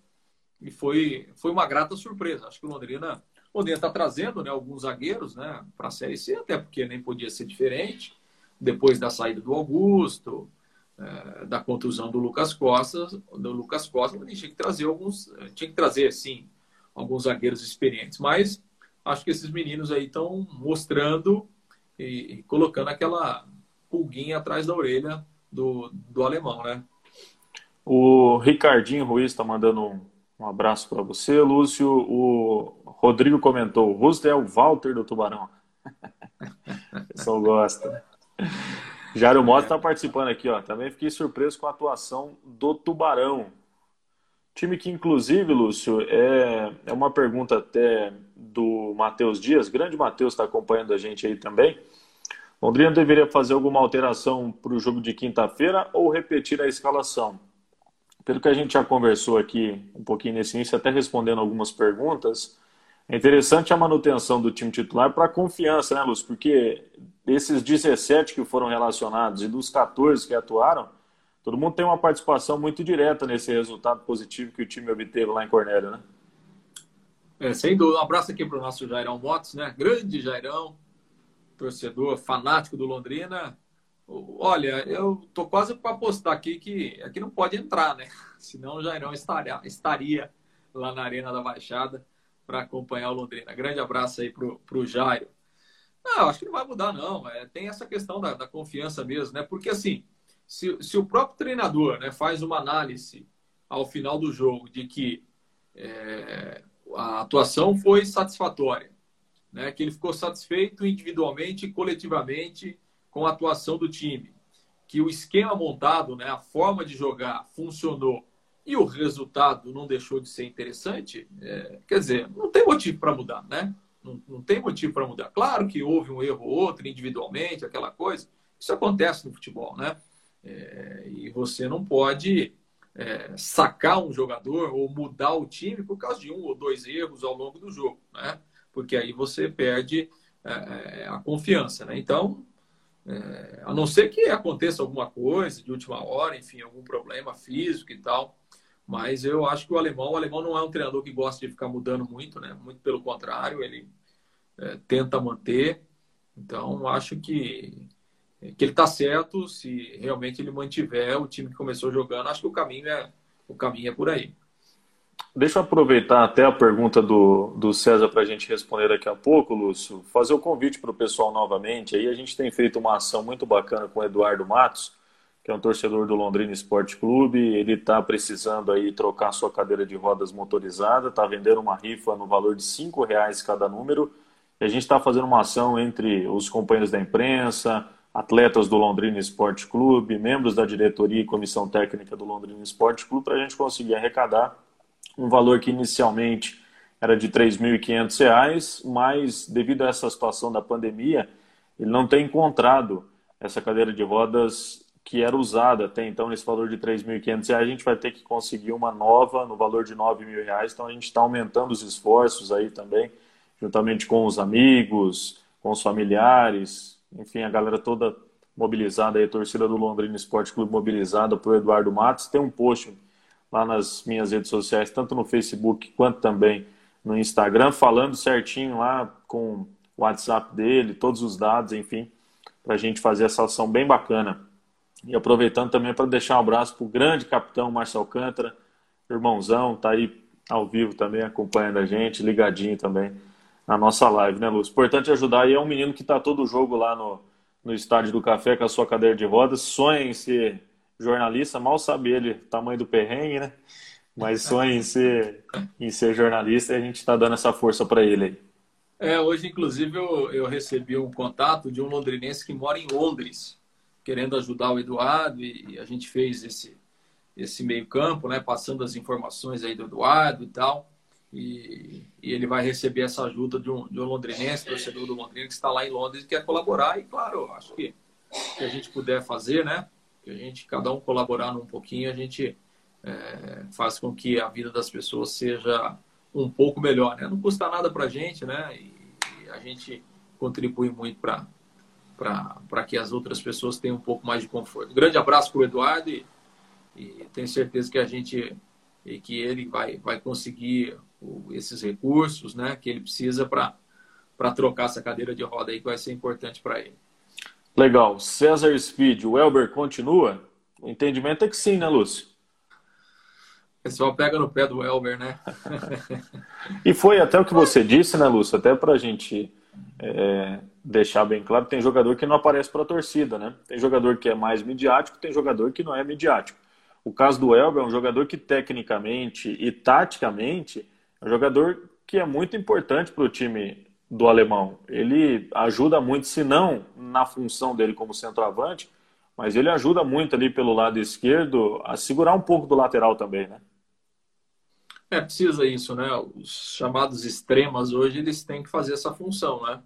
e foi, foi uma grata surpresa. Acho que o Londrina está trazendo né, alguns zagueiros né, para a Série C, até porque nem podia ser diferente depois da saída do Augusto, é, da contusão do Lucas Costa, do Lucas Costa, gente tinha que trazer alguns, tinha que trazer sim alguns zagueiros experientes, mas acho que esses meninos aí estão mostrando e, colocando aquela pulguinha atrás da orelha do, do alemão, né? O Ricardinho Ruiz está mandando um, um abraço para você, Lúcio. O Rodrigo comentou: o Rusto é o Walter do Tubarão. *laughs* o gosta. Jairo Mota está participando aqui, ó. Também fiquei surpreso com a atuação do Tubarão. Time que, inclusive, Lúcio, é, é uma pergunta até do Matheus Dias. Grande Matheus está acompanhando a gente aí também. Londrina deveria fazer alguma alteração para o jogo de quinta-feira ou repetir a escalação? Pelo que a gente já conversou aqui um pouquinho nesse início, até respondendo algumas perguntas, é interessante a manutenção do time titular para a confiança, né, Lúcio? Porque desses 17 que foram relacionados e dos 14 que atuaram, todo mundo tem uma participação muito direta nesse resultado positivo que o time obteve lá em Cornélio, né? É, sem dúvida. Um abraço aqui para o nosso Jairão Motos, né? Grande Jairão, torcedor fanático do Londrina. Olha, eu tô quase para apostar aqui que aqui não pode entrar, né? *laughs* Senão o Jairão estaria, estaria lá na Arena da Baixada para acompanhar o Londrina. Grande abraço aí pro, pro Jairo. Não, acho que não vai mudar, não. É, tem essa questão da, da, confiança mesmo, né? Porque assim, se, se o próprio treinador né, faz uma análise ao final do jogo de que é, a atuação foi satisfatória, né? Que ele ficou satisfeito individualmente e coletivamente com a atuação do time, que o esquema montado, né, a forma de jogar funcionou e o resultado não deixou de ser interessante, é, quer dizer, não tem motivo para mudar, né? Não, não tem motivo para mudar. Claro que houve um erro ou outro individualmente, aquela coisa. Isso acontece no futebol, né? É, e você não pode é, sacar um jogador ou mudar o time por causa de um ou dois erros ao longo do jogo, né? Porque aí você perde é, a confiança, né? Então, é, a não ser que aconteça alguma coisa de última hora, enfim, algum problema físico e tal, mas eu acho que o alemão, o alemão não é um treinador que gosta de ficar mudando muito, né? Muito pelo contrário, ele é, tenta manter. Então, acho que que ele está certo se realmente ele mantiver o time que começou jogando. Acho que o caminho é o caminho é por aí. Deixa eu aproveitar até a pergunta do, do César para a gente responder daqui a pouco, Lúcio. Fazer o convite para o pessoal novamente. Aí a gente tem feito uma ação muito bacana com o Eduardo Matos, que é um torcedor do Londrina Esporte Clube. Ele está precisando aí trocar sua cadeira de rodas motorizada, está vendendo uma rifa no valor de cinco reais cada número. E a gente está fazendo uma ação entre os companheiros da imprensa, atletas do Londrina Esporte Clube, membros da diretoria e comissão técnica do Londrina Esporte Clube, para a gente conseguir arrecadar um valor que inicialmente era de R$ 3.500, mas devido a essa situação da pandemia, ele não tem encontrado essa cadeira de rodas que era usada até então nesse valor de R$ 3.500. A gente vai ter que conseguir uma nova no valor de R$ 9.000, então a gente está aumentando os esforços aí também, juntamente com os amigos, com os familiares, enfim, a galera toda mobilizada aí, a torcida do Londrina Esporte Clube mobilizada por Eduardo Matos. Tem um post lá nas minhas redes sociais, tanto no Facebook quanto também no Instagram, falando certinho lá com o WhatsApp dele, todos os dados, enfim, para a gente fazer essa ação bem bacana. E aproveitando também para deixar um abraço para o grande capitão Marcelo Alcântara, irmãozão, tá aí ao vivo também acompanhando a gente, ligadinho também na nossa live, né, Lúcio? Importante ajudar. E é um menino que está todo jogo lá no, no estádio do café com a sua cadeira de rodas. Sonha em ser jornalista, mal sabe ele tamanho do perrengue, né? Mas sonha em ser, em ser jornalista e a gente está dando essa força para ele aí. É, hoje, inclusive, eu, eu recebi um contato de um londrinense que mora em Londres, querendo ajudar o Eduardo, e, e a gente fez esse, esse meio-campo, né? Passando as informações aí do Eduardo e tal. E, e, ele vai receber essa ajuda de um, de um londrinense, torcedor do Londrina, que está lá em Londres e quer colaborar. E, claro, acho que que a gente puder fazer, né? Que a gente, cada um colaborar um pouquinho, a gente é, faz com que a vida das pessoas seja um pouco melhor, né? Não custa nada para a gente, né? E, e, a gente contribui muito para para que as outras pessoas tenham um pouco mais de conforto. Um grande abraço para o Eduardo e, e tenho certeza que a gente e que ele vai, vai conseguir esses recursos né, que ele precisa para trocar essa cadeira de roda aí, que vai ser importante para ele. Legal. César Speed, o Elber continua? O entendimento é que sim, né, Lúcio? O pessoal pega no pé do Elber, né? *laughs* e foi até o que você disse, né, Lúcio? Até para a gente é, deixar bem claro, tem jogador que não aparece para a torcida, né? Tem jogador que é mais midiático, tem jogador que não é midiático. O caso do Elber é um jogador que tecnicamente e taticamente é um jogador que é muito importante para o time do alemão. Ele ajuda muito, se não na função dele como centroavante, mas ele ajuda muito ali pelo lado esquerdo a segurar um pouco do lateral também, né? É, precisa isso, né? Os chamados extremas hoje, eles têm que fazer essa função, né?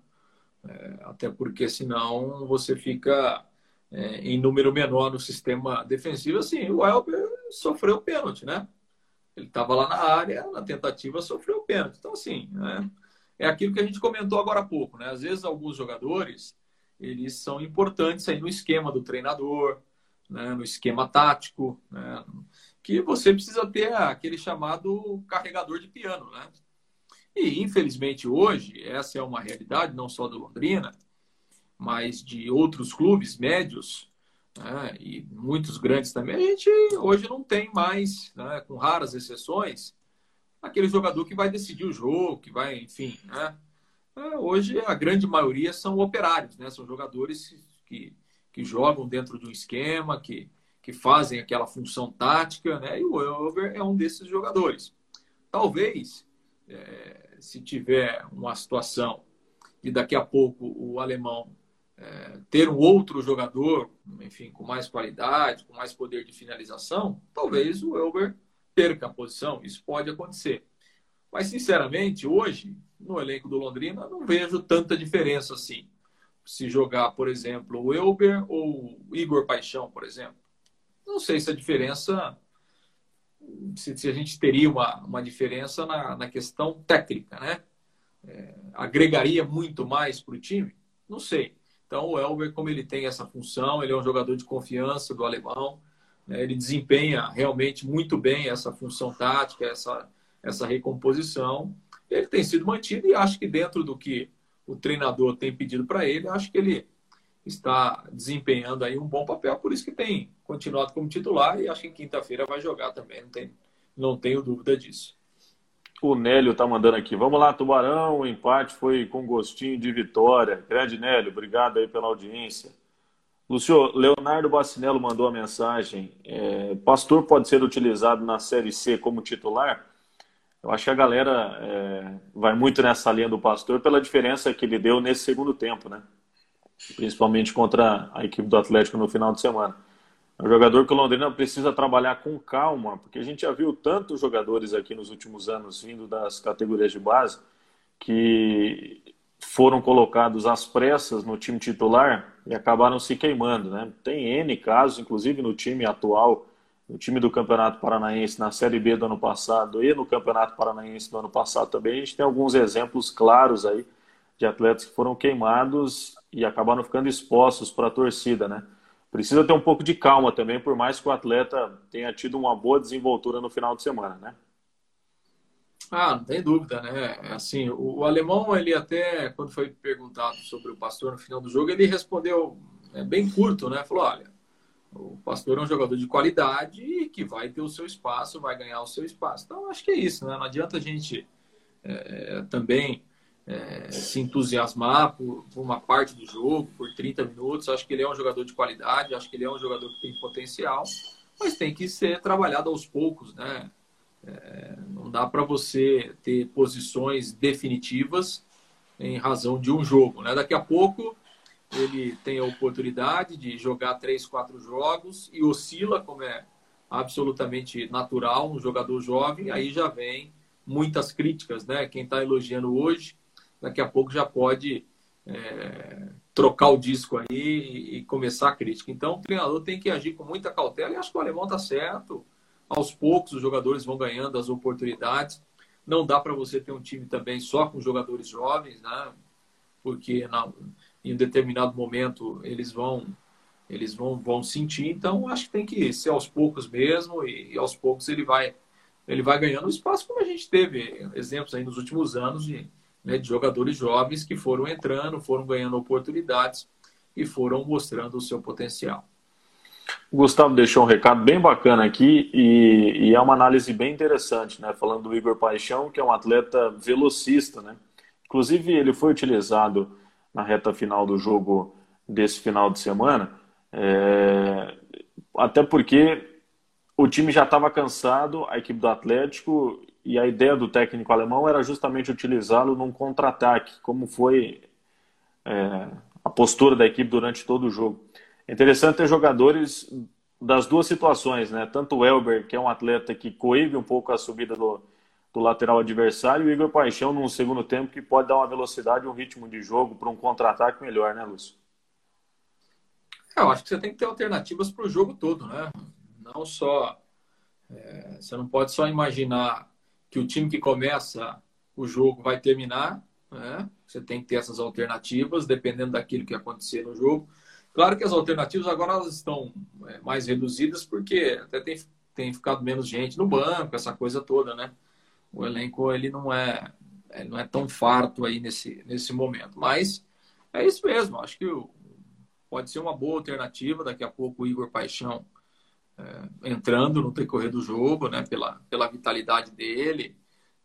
É, até porque senão você fica é, em número menor no sistema defensivo, assim, o Elber sofreu pênalti, né? Ele estava lá na área, na tentativa sofreu pênalti. Então, assim, né? é aquilo que a gente comentou agora há pouco, né? Às vezes alguns jogadores, eles são importantes aí no esquema do treinador, né? no esquema tático, né? que você precisa ter aquele chamado carregador de piano, né? E, infelizmente, hoje, essa é uma realidade, não só do Londrina, mas de outros clubes médios, né, e muitos grandes também, a gente hoje não tem mais, né, com raras exceções, aquele jogador que vai decidir o jogo, que vai, enfim. Né? É, hoje a grande maioria são operários, né? são jogadores que, que jogam dentro de um esquema, que, que fazem aquela função tática, né? e o Elber é um desses jogadores. Talvez, é, se tiver uma situação e daqui a pouco o alemão é, ter um outro jogador, enfim, com mais qualidade, com mais poder de finalização, talvez o Elber perca a posição. Isso pode acontecer. Mas, sinceramente, hoje, no elenco do Londrina, não vejo tanta diferença assim. Se jogar, por exemplo, o Elber ou o Igor Paixão, por exemplo. Não sei se a diferença se, se, a gente teria uma, uma diferença na, na questão técnica, né? É, agregaria muito mais para o time? Não sei. Então, o Elber, como ele tem essa função, ele é um jogador de confiança do alemão, né? ele desempenha realmente muito bem essa função tática, essa, essa recomposição. Ele tem sido mantido e acho que dentro do que o treinador tem pedido para ele, acho que ele está desempenhando aí um bom papel, por isso que tem continuado como titular e acho que quinta-feira vai jogar também, não, tem, não tenho dúvida disso. O Nélio tá mandando aqui. Vamos lá, Tubarão. O empate foi com gostinho de vitória. Grande Nélio, obrigado aí pela audiência. Lúcio, Leonardo Bacinello mandou a mensagem. É, Pastor pode ser utilizado na Série C como titular? Eu acho que a galera é, vai muito nessa linha do Pastor pela diferença que ele deu nesse segundo tempo, né? Principalmente contra a equipe do Atlético no final de semana. É um jogador que o Londrina precisa trabalhar com calma, porque a gente já viu tantos jogadores aqui nos últimos anos vindo das categorias de base que foram colocados às pressas no time titular e acabaram se queimando, né? Tem N casos, inclusive no time atual, no time do Campeonato Paranaense na Série B do ano passado e no Campeonato Paranaense do ano passado também, a gente tem alguns exemplos claros aí de atletas que foram queimados e acabaram ficando expostos para a torcida, né? Precisa ter um pouco de calma também, por mais que o atleta tenha tido uma boa desenvoltura no final de semana, né? Ah, não tem dúvida, né? É assim, o, o, alemão, ele até, quando foi perguntado sobre o Pastor no final do jogo, ele respondeu é, bem curto, né? Falou, olha, o Pastor é um jogador de qualidade e que vai ter o seu espaço, vai ganhar o seu espaço. Então, acho que é isso, né? Não adianta a gente é, também é, se entusiasmar por, por, uma parte do jogo, por 30 minutos. Acho que ele é um jogador de qualidade, acho que ele é um jogador que tem potencial, mas tem que ser trabalhado aos poucos, né? É, não dá para você ter posições definitivas em razão de um jogo, né? Daqui a pouco ele tem a oportunidade de jogar três, quatro jogos e oscila, como é absolutamente natural, um jogador jovem, aí já vem muitas críticas, né? Quem está elogiando hoje daqui a pouco já pode é, trocar o disco aí e, começar a crítica. Então, o treinador tem que agir com muita cautela e acho que o alemão está certo. Aos poucos, os jogadores vão ganhando as oportunidades. Não dá para você ter um time também só com jogadores jovens, né? Porque na, em um determinado momento eles vão eles vão, vão sentir. Então, acho que tem que ser aos poucos mesmo e, e aos poucos ele vai ele vai ganhando espaço, como a gente teve exemplos aí nos últimos anos de né, de jogadores jovens que foram entrando, foram ganhando oportunidades e foram mostrando o seu potencial. O Gustavo deixou um recado bem bacana aqui e, e, é uma análise bem interessante, né? Falando do Igor Paixão, que é um atleta velocista, né? Inclusive, ele foi utilizado na reta final do jogo desse final de semana, é... até porque o time já estava cansado, a equipe do Atlético, e a ideia do técnico alemão era justamente utilizá-lo num contra-ataque, como foi é, a postura da equipe durante todo o jogo. É interessante ter jogadores das duas situações, né? Tanto o Elber, que é um atleta que coíbe um pouco a subida do, do lateral adversário, e o Igor Paixão num segundo tempo que pode dar uma velocidade, um ritmo de jogo para um contra-ataque melhor, né, Lúcio? É, eu acho que você tem que ter alternativas para o jogo todo, né? Não só. É, você não pode só imaginar que o time que começa o jogo vai terminar. Né? Você tem que ter essas alternativas, dependendo daquilo que acontecer no jogo. Claro que as alternativas agora elas estão é, mais reduzidas, porque até tem, tem ficado menos gente no banco, essa coisa toda, né? O elenco ele não é, é não é tão farto aí nesse, nesse momento. Mas é isso mesmo, acho que pode ser uma boa alternativa. Daqui a pouco o Igor Paixão é, entrando no decorrer do jogo, né, pela, pela vitalidade dele,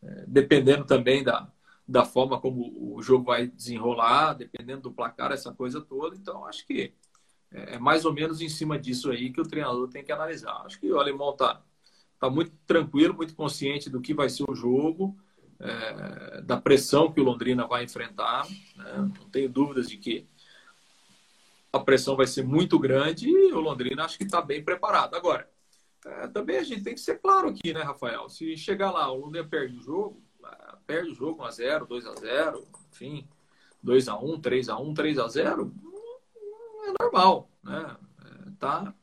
é, dependendo também da, da forma como o jogo vai desenrolar, dependendo do placar, essa coisa toda. Então, acho que é, é mais ou menos em cima disso aí que o treinador tem que analisar. Acho que o alemão está tá muito tranquilo, muito consciente do que vai ser o jogo, é, da pressão que o Londrina vai enfrentar. Né? Não tenho dúvidas de que a pressão vai ser muito grande e o Londrina acho que está bem preparado. Agora, é, também a gente tem que ser claro aqui, né, Rafael? Se chegar lá, o Londrina perde o jogo, é, perde o jogo 1x0, 2x0, enfim, 2x1, 3x1, 3x0, é normal, né? É, tá,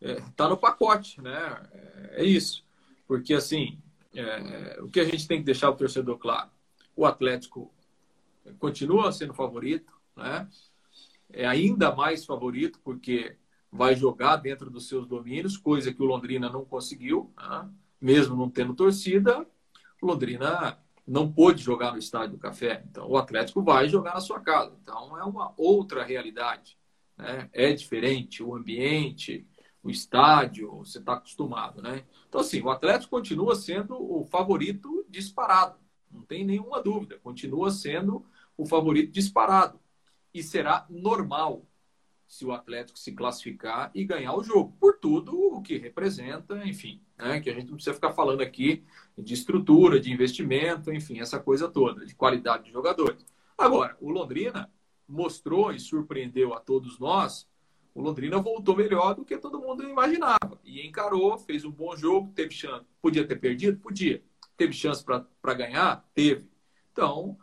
é, tá no pacote, né? É, é isso. Porque, assim, é, o que a gente tem que deixar o torcedor claro? O Atlético continua sendo favorito, né? É ainda mais favorito porque vai jogar dentro dos seus domínios, coisa que o Londrina não conseguiu, né? mesmo não tendo torcida. O Londrina não pôde jogar no Estádio do Café, então o Atlético vai jogar na sua casa. Então é uma outra realidade, né? É diferente o ambiente, o estádio, você está acostumado, né? Então, assim, o Atlético continua sendo o favorito disparado, não tem nenhuma dúvida, continua sendo o favorito disparado. E será normal se o Atlético se classificar e ganhar o jogo, por tudo o que representa, enfim, né? que a gente não precisa ficar falando aqui de estrutura, de investimento, enfim, essa coisa toda, de qualidade de jogadores. Agora, o Londrina mostrou e surpreendeu a todos nós o Londrina voltou melhor do que todo mundo imaginava. E encarou, fez um bom jogo, teve chance. Podia ter perdido? Podia. Teve chance para ganhar? Teve. Então,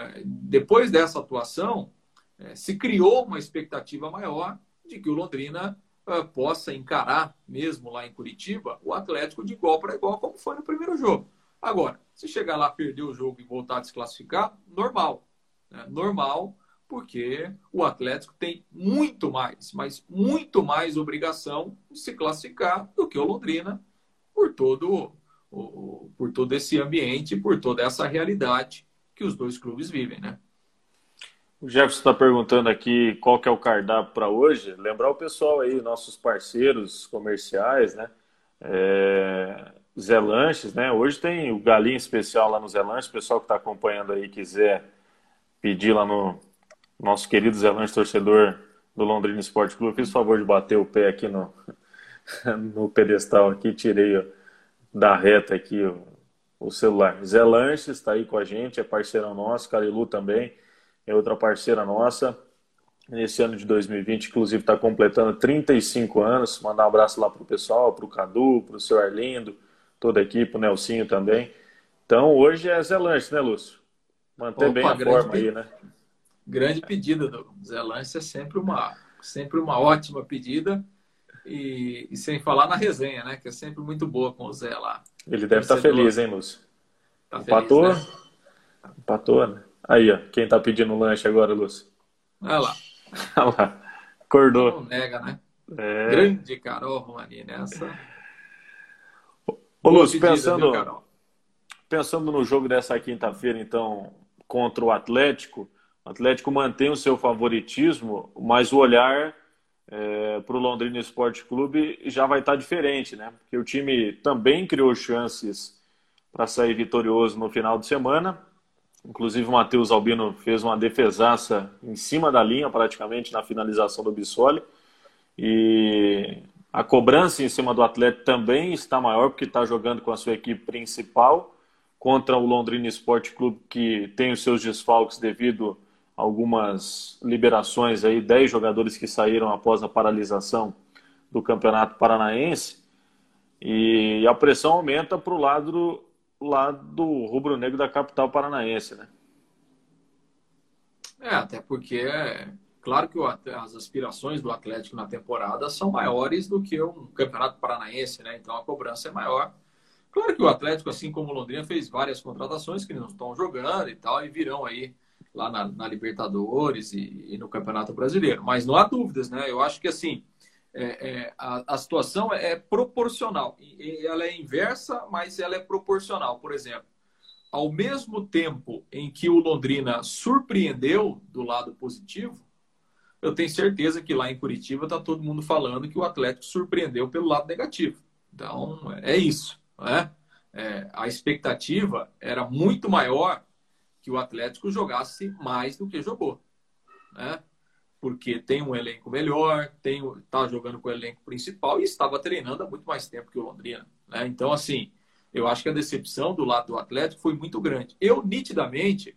é, depois dessa atuação, é, se criou uma expectativa maior de que o Londrina é, possa encarar, mesmo lá em Curitiba, o Atlético de igual para igual, como foi no primeiro jogo. Agora, se chegar lá, perder o jogo e voltar a desclassificar, normal. Né? Normal, porque o Atlético tem muito mais, mas muito mais obrigação de se classificar do que o Londrina por todo, por todo esse ambiente, por toda essa realidade que os dois clubes vivem, né? O Jefferson está perguntando aqui qual que é o cardápio para hoje. Lembrar o pessoal aí, nossos parceiros comerciais, né? É... Zé Lanches, né? Hoje tem o galinho especial lá no Zé Lanches. O pessoal que está acompanhando aí quiser pedir lá no, nosso querido Zé Lange, torcedor do Londrina Esporte Clube, fiz o favor de bater o pé aqui no, *laughs* no pedestal aqui, tirei ó, da reta aqui o, o celular. Zé Lanche está aí com a gente, é parceirão nosso, Carilu também é outra parceira nossa. Nesse ano de 2020, inclusive, está completando 35 anos. Mandar um abraço lá para o pessoal, para o Cadu, para o seu Arlindo, toda a equipe, o Nelsinho também. Então, hoje é Zé Lanche, né, Lúcio? Manter Opa, bem a forma aí, né? grande pedida do Zé é sempre uma, sempre uma ótima pedida. E, e, sem falar na resenha, né? Que é sempre muito boa com o Zé lá. Ele deve estar tá feliz, hein, Lúcio? Tá Empatou? Feliz, né? Empatou, né? Aí, ó. Quem tá pedindo lanche agora, Lúcio? Olha lá. *laughs* Olha lá. Acordou. Não nega, né? É... Grande Carol Romani nessa. Ô, Lúcio, pensando, viu, pensando no jogo dessa quinta-feira, então, contra o Atlético, o Atlético mantém o seu favoritismo, mas o olhar é, para o Londrina Esporte Clube já vai estar tá diferente, né? Porque o time também criou chances para sair vitorioso no final de semana. Inclusive o Matheus Albino fez uma defesaça em cima da linha, praticamente, na finalização do Bissoli. E a cobrança em cima do Atlético também está maior, porque está jogando com a sua equipe principal contra o Londrina Esporte Clube, que tem os seus desfalques devido algumas liberações aí, 10 jogadores que saíram após a paralisação do Campeonato Paranaense. E a pressão aumenta para o lado lado do rubro-negro da capital paranaense, né? É, até porque é claro que as aspirações do Atlético na temporada são maiores do que um campeonato paranaense, né? Então a cobrança é maior. Claro que o Atlético, assim como o Londrina, fez várias contratações que não estão jogando e tal, e virão aí lá na, na Libertadores e, e, no Campeonato Brasileiro. Mas não há dúvidas, né? Eu acho que assim é, é, a, a, situação é proporcional. E, ela é inversa, mas ela é proporcional. Por exemplo, ao mesmo tempo em que o Londrina surpreendeu do lado positivo, eu tenho certeza que lá em Curitiba está todo mundo falando que o Atlético surpreendeu pelo lado negativo. Então, é isso. Né? É, a expectativa era muito maior que o Atlético jogasse mais do que jogou, né? Porque tem um elenco melhor, tem está jogando com o elenco principal e estava treinando há muito mais tempo que o Londrina, né? Então assim, eu acho que a decepção do lado do Atlético foi muito grande. Eu nitidamente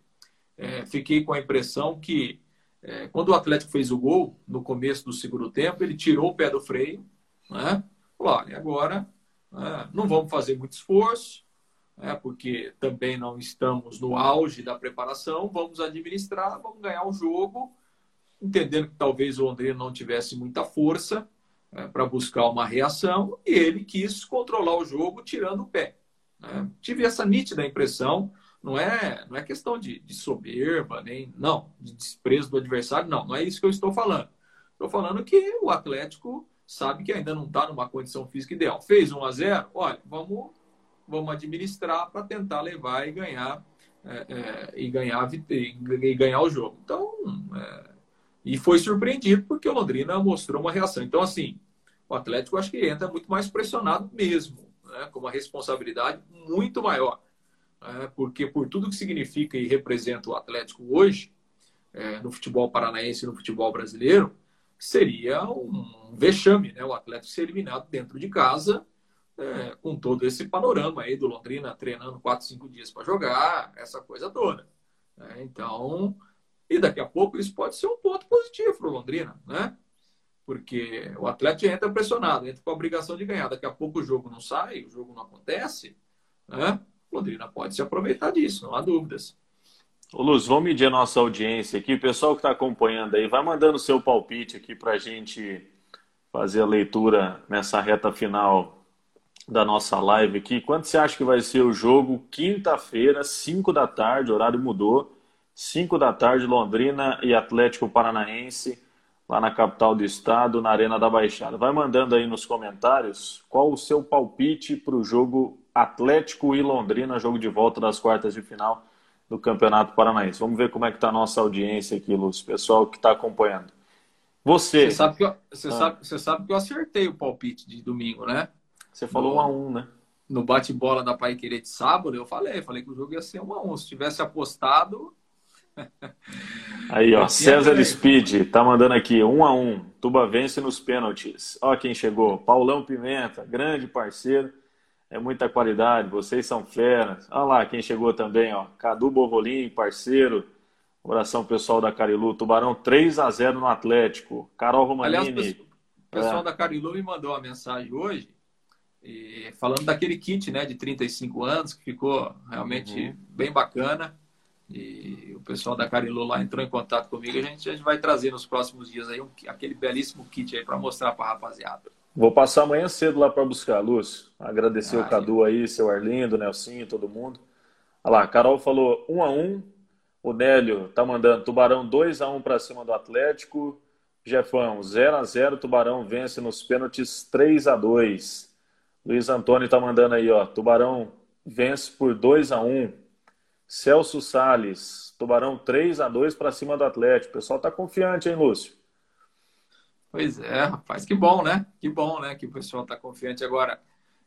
é, fiquei com a impressão que é, quando o Atlético fez o gol no começo do segundo tempo, ele tirou o pé do freio, né? Falou, olha, agora né, não vamos fazer muito esforço, né, porque também não estamos no auge da preparação, vamos administrar, vamos ganhar o jogo, entendendo que talvez o Londrina não tivesse muita força, é, para buscar uma reação e ele quis controlar o jogo tirando o pé. Né? Tive essa nítida impressão. Não é, não é questão de, de soberba, nem não, de desprezo do adversário, não, não é isso que eu estou falando. Estou falando que o Atlético sabe que ainda não está numa condição física ideal. Fez 1 a 0 olha, vamos, vamos administrar para tentar levar e ganhar é, é, e ganhar e ganhar o jogo. Então, é, e foi surpreendido porque o Londrina mostrou uma reação. Então, assim, o Atlético acho que entra muito mais pressionado mesmo, né, com uma responsabilidade muito maior. Né, porque por tudo que significa e representa o Atlético hoje, é, no futebol paranaense e no futebol brasileiro, seria um vexame, né? O Atlético ser eliminado dentro de casa, é, com todo esse panorama aí do Londrina treinando quatro, cinco dias para jogar, essa coisa toda. É, então, e daqui a pouco isso pode ser um ponto positivo para o Londrina, né? Porque o Atlético entra pressionado, entra com a obrigação de ganhar. Daqui a pouco o jogo não sai, o jogo não acontece, né? O Londrina pode se aproveitar disso, não há dúvidas. Ô Luz, vamos medir a nossa audiência aqui. O pessoal que está acompanhando aí, vai mandando seu palpite aqui para a gente fazer a leitura nessa reta final da nossa live aqui. Quanto você acha que vai ser o jogo? Quinta-feira, 5 da tarde, o horário mudou. 5 da tarde, Londrina e Atlético Paranaense, lá na capital do estado, na Arena da Baixada. Vai mandando aí nos comentários qual o seu palpite para o jogo Atlético e Londrina, jogo de volta das quartas de final do Campeonato Paranaense. Vamos ver como é que está a nossa audiência aqui, Lúcio, pessoal que está acompanhando. Você. Você sabe, que eu, você, ah. sabe, você sabe que eu acertei o palpite de domingo, né? Você falou 1 um a 1 um, né? No bate-bola da Pai Querer de sábado, eu falei, falei que o jogo ia ser 1 um a 1 um. Se tivesse apostado, *laughs* Aí, ó, César Speed tá mandando aqui, um a um. Tuba vence nos pênaltis. Ó quem chegou, Paulão Pimenta, grande parceiro. É muita qualidade, vocês são feras. Olha lá quem chegou também, ó. Cadu Bovolim, parceiro. Oração pessoal da Carilu. Tubarão 3 a 0 no Atlético. Carol Romanini. Aliás, o pessoal é. da Carilu me mandou uma mensagem hoje falando daquele kit, né, de 35 anos, que ficou realmente uhum. bem bacana. E o pessoal da Carilu lá entrou em contato comigo. A gente, a gente vai trazer nos próximos dias aí um, aquele belíssimo kit aí para mostrar para a rapaziada. Vou passar amanhã cedo lá para buscar, Lúcio. Agradecer ah, o Cadu aí, seu Arlindo, Nelsinho, todo mundo. Olha lá, a Carol falou 1 a 1 O Nélio tá mandando Tubarão 2 a 1 para cima do Atlético. Jefão, 0 a 0 Tubarão vence nos pênaltis 3 a 2 Luiz Antônio tá mandando aí, ó. Tubarão vence por 2 a 1 Celso Sales, Tubarão 3 a 2 para cima do Atlético. O pessoal tá confiante, hein, Lúcio? Pois é, rapaz, que bom, né? Que bom, né? Que o pessoal tá confiante agora.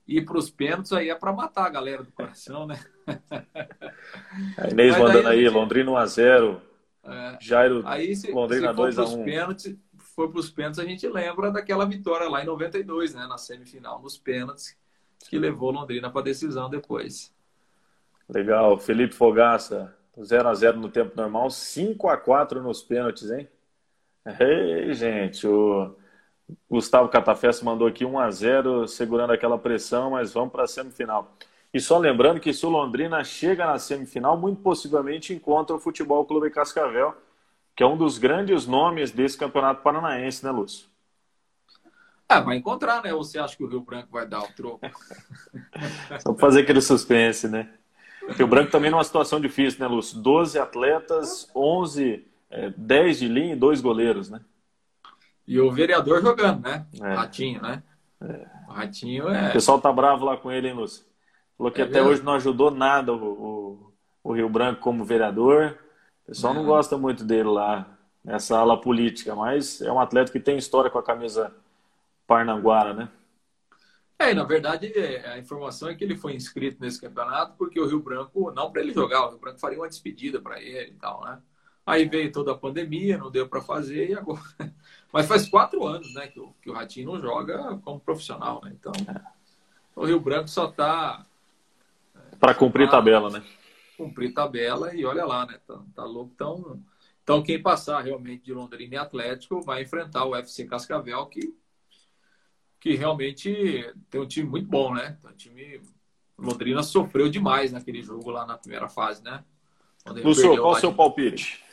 Ir para os pênaltis aí é para matar a galera do coração, né? *laughs* A Inês mandando aí, gente... Londrina 1x0. É. Jairo, aí, se, Londrina 2x1. Pênaltis, for para os pênaltis, a gente lembra daquela vitória lá em 92, né? Na semifinal, nos pênaltis, que levou Londrina para a decisão depois. Legal. Felipe Fogaça, 0x0 no tempo normal, 5x4 nos pênaltis, hein? Ei, gente, o Gustavo Catafesta mandou aqui 1x0, segurando aquela pressão, mas vamos para a semifinal. E só lembrando que se o Londrina chega na semifinal, muito possivelmente encontra o Futebol Clube Cascavel, que é um dos grandes nomes desse campeonato paranaense, né, Lúcio? Ah, vai encontrar, né? Ou você acha que o Rio Branco vai dar o troco? *laughs* Só fazer aquele suspense, né? Rio Branco também numa situação difícil, né, Lúcio? 12 atletas, 11, é, 10 de linha e dois goleiros, né? E o vereador jogando, né? É. Ratinho, né? É. O Ratinho é. O pessoal tá bravo lá com ele, hein, Lúcio? Falou que é até hoje não ajudou nada o, o, o, Rio Branco como vereador. O pessoal não gosta muito dele lá, nessa ala política, mas é um atleta que tem história com a camisa Parnanguara, né? É, na verdade, é, a informação é que ele foi inscrito nesse campeonato porque o Rio Branco, não para ele jogar, o Rio Branco faria uma despedida para ele e tal, né? Aí veio toda a pandemia, não deu para fazer e agora. *laughs* Mas faz quatro anos, né, que o, que o Ratinho não joga como profissional, né? Então, o Rio Branco só está. É, para cumprir tá, tabela, né? Cumprir tabela e olha lá, né? Tá, tá louco. Então, então, quem passar realmente de Londrina e Atlético vai enfrentar o FC Cascavel, que que realmente tem um time muito bom, né? Então, o time Londrina sofreu demais naquele jogo lá na primeira fase, né? Lúcio, qual o seu palpite?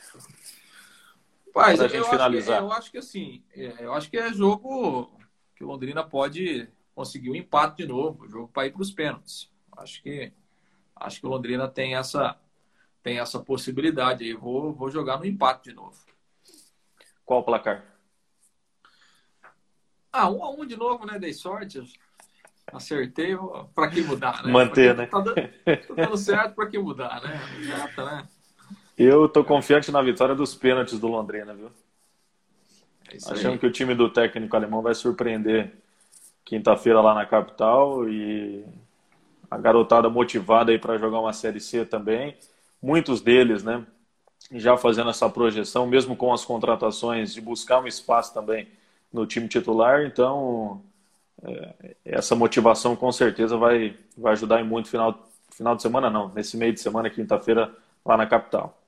Pai, Para a gente finalizar. Que, eu acho que assim, é, eu acho que é jogo que o Londrina pode conseguir um empate de novo, jogo para ir para os pênaltis. Acho que acho que o Londrina tem essa tem essa possibilidade aí. Vou, vou jogar no empate de novo. Qual o placar? Ah, um a um de novo, né? Dei sorte. Acertei, para que mudar, né? Manter, né? Tá dando, tá dando certo, para que mudar, né? Exato, né? Eu tô confiante na vitória dos pênaltis do Londrina, viu? É Achando aí. que o time do técnico alemão vai surpreender quinta-feira lá na capital e a garotada motivada aí para jogar uma Série C também. Muitos deles, né, já fazendo essa projeção, mesmo com as contratações, de buscar um espaço também no time titular. Então, é, essa motivação com certeza vai, vai ajudar em muito final, final de semana, não, nesse meio de semana, quinta-feira, lá na capital.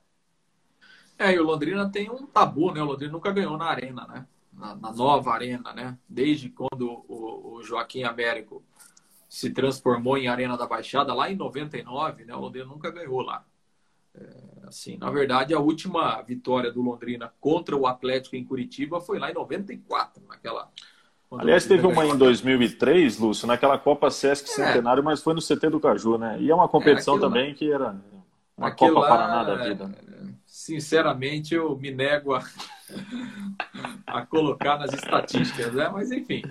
É, e o Londrina tem um tabu, né? O Londrina nunca ganhou na arena, né? Na, na nova arena, né? Desde quando o, o, Joaquim Américo se transformou em Arena da Baixada, lá em 99, né? O Londrina nunca ganhou lá. É, assim, na verdade, a última vitória do Londrina contra o Atlético em Curitiba foi lá em 94, naquela. Aliás, teve uma em 2003, Lúcio, naquela Copa Sesc é. Centenário, mas foi no CT do Caju, né? E é uma competição é, também lá... que era uma Copa lá, Paraná da vida. Né? Sinceramente, eu me nego a, *laughs* a colocar nas estatísticas, né? Mas enfim.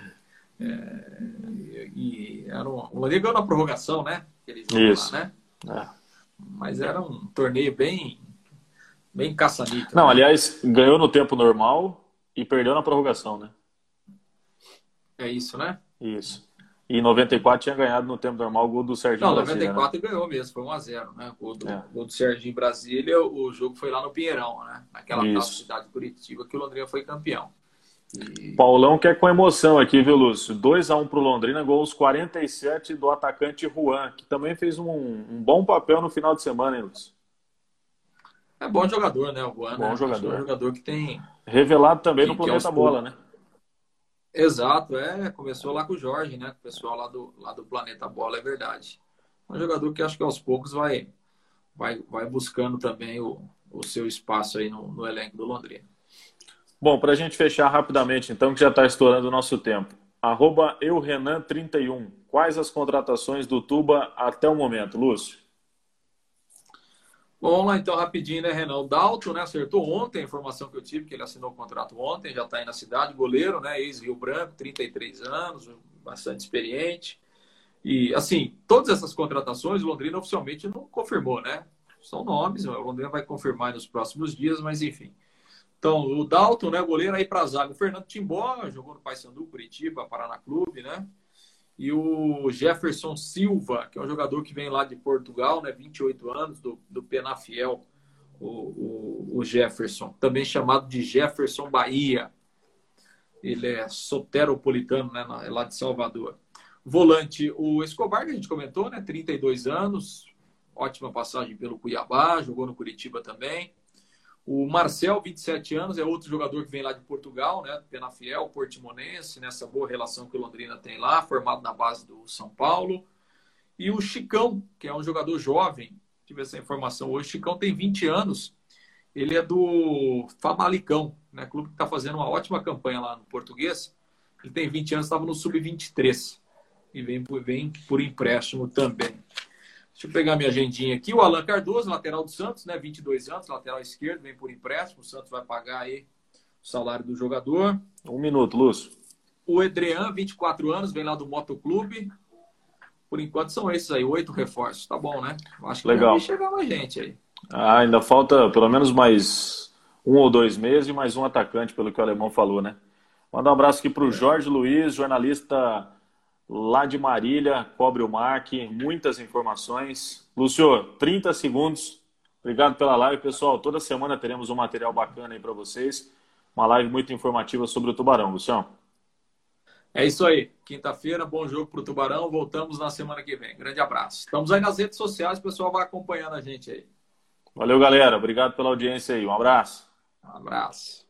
É, e era um, o na prorrogação, né? Isso. lá, né? É. Mas era um torneio bem, bem caça-níquel. Não, né? aliás, ganhou no tempo normal e perdeu na prorrogação, né? É isso, né? Isso. E em 94 tinha ganhado no tempo normal o gol do Serginho Não, Brasília. 94 né? ganhou mesmo, foi 1x0, né? O gol do, é. gol do Serginho Brasília, o jogo foi lá no Pinheirão, né? Naquela cidade de Curitiba que o Londrina foi campeão. E... Paulão quer com emoção aqui, viu, Lúcio? 2x1 para o Londrina, gols 47 do atacante Juan, que também fez um, um, bom papel no final de semana, hein, Lúcio? É bom jogador, né, o Juan? Bom né? jogador. É um jogador que tem. Revelado também que, no Planeta Bola, né? Exato, é. Começou lá com o Jorge, né? Com o pessoal lá do, lá do Planeta Bola, é verdade. Um jogador que acho que aos poucos vai, vai, vai buscando também o, o seu espaço aí no, no elenco do Londrina. Bom, para a gente fechar rapidamente, então, que já está estourando o nosso tempo. Arroba eurenan31. Quais as contratações do Tuba até o momento, Lúcio? Bom, vamos lá então rapidinho, né, Renan? O Dalton, né, acertou ontem a informação que eu tive, que ele assinou o contrato ontem, já está aí na cidade, goleiro, né, ex-Rio Branco, 33 anos, bastante experiente. E, assim, todas essas contratações, o Londrina oficialmente não confirmou, né? São nomes, o Londrina vai confirmar nos próximos dias, mas enfim. Então, o Dalton, né, goleiro aí para zaga. O Fernando Timbó, jogou no Paysandu, Curitiba, Paraná Clube, né? E o Jefferson Silva, que é um jogador que vem lá de Portugal, né, 28 anos, do, do Penafiel, o, o, o Jefferson, também chamado de Jefferson Bahia. Ele é soteropolitano, né, lá de Salvador. Volante, o Escobar, que a gente comentou, né, 32 anos, ótima passagem pelo Cuiabá, jogou no Curitiba também. O Marcel, 27 anos, é outro jogador que vem lá de Portugal, né? Penafiel, Portimonense, nessa boa relação que o Londrina tem lá, formado na base do São Paulo. E o Chicão, que é um jogador jovem, tive essa informação hoje. O Chicão tem 20 anos, ele é do Famalicão, né? Clube que está fazendo uma ótima campanha lá no português. Ele tem 20 anos, estava no Sub-23 e vem vem por empréstimo também. Deixa eu pegar minha agendinha aqui. O Alan Cardoso, lateral do Santos, né? 22 anos, lateral esquerdo, vem por empréstimo. O Santos vai pagar aí o salário do jogador. Um minuto, Lúcio. O Edrean, 24 anos, vem lá do Motoclube. Por enquanto são esses aí, oito reforços. Tá bom, né? Acho que Legal. vai chegar mais gente aí. Ah, ainda falta pelo menos mais um ou dois meses e mais um atacante, pelo que o alemão falou, né? Manda um abraço aqui para o Jorge Luiz, jornalista lá de Marília, cobre o MAC, muitas informações. Lúcio, 30 segundos. Obrigado pela live, pessoal. Toda semana teremos um material bacana aí para vocês. Uma live muito informativa sobre o Tubarão, Lucião. É isso aí. Quinta-feira, bom jogo para o Tubarão. Voltamos na semana que vem. Grande abraço. Estamos aí nas redes sociais, o pessoal vai acompanhando a gente aí. Valeu, galera. Obrigado pela audiência aí. Um abraço. Um abraço.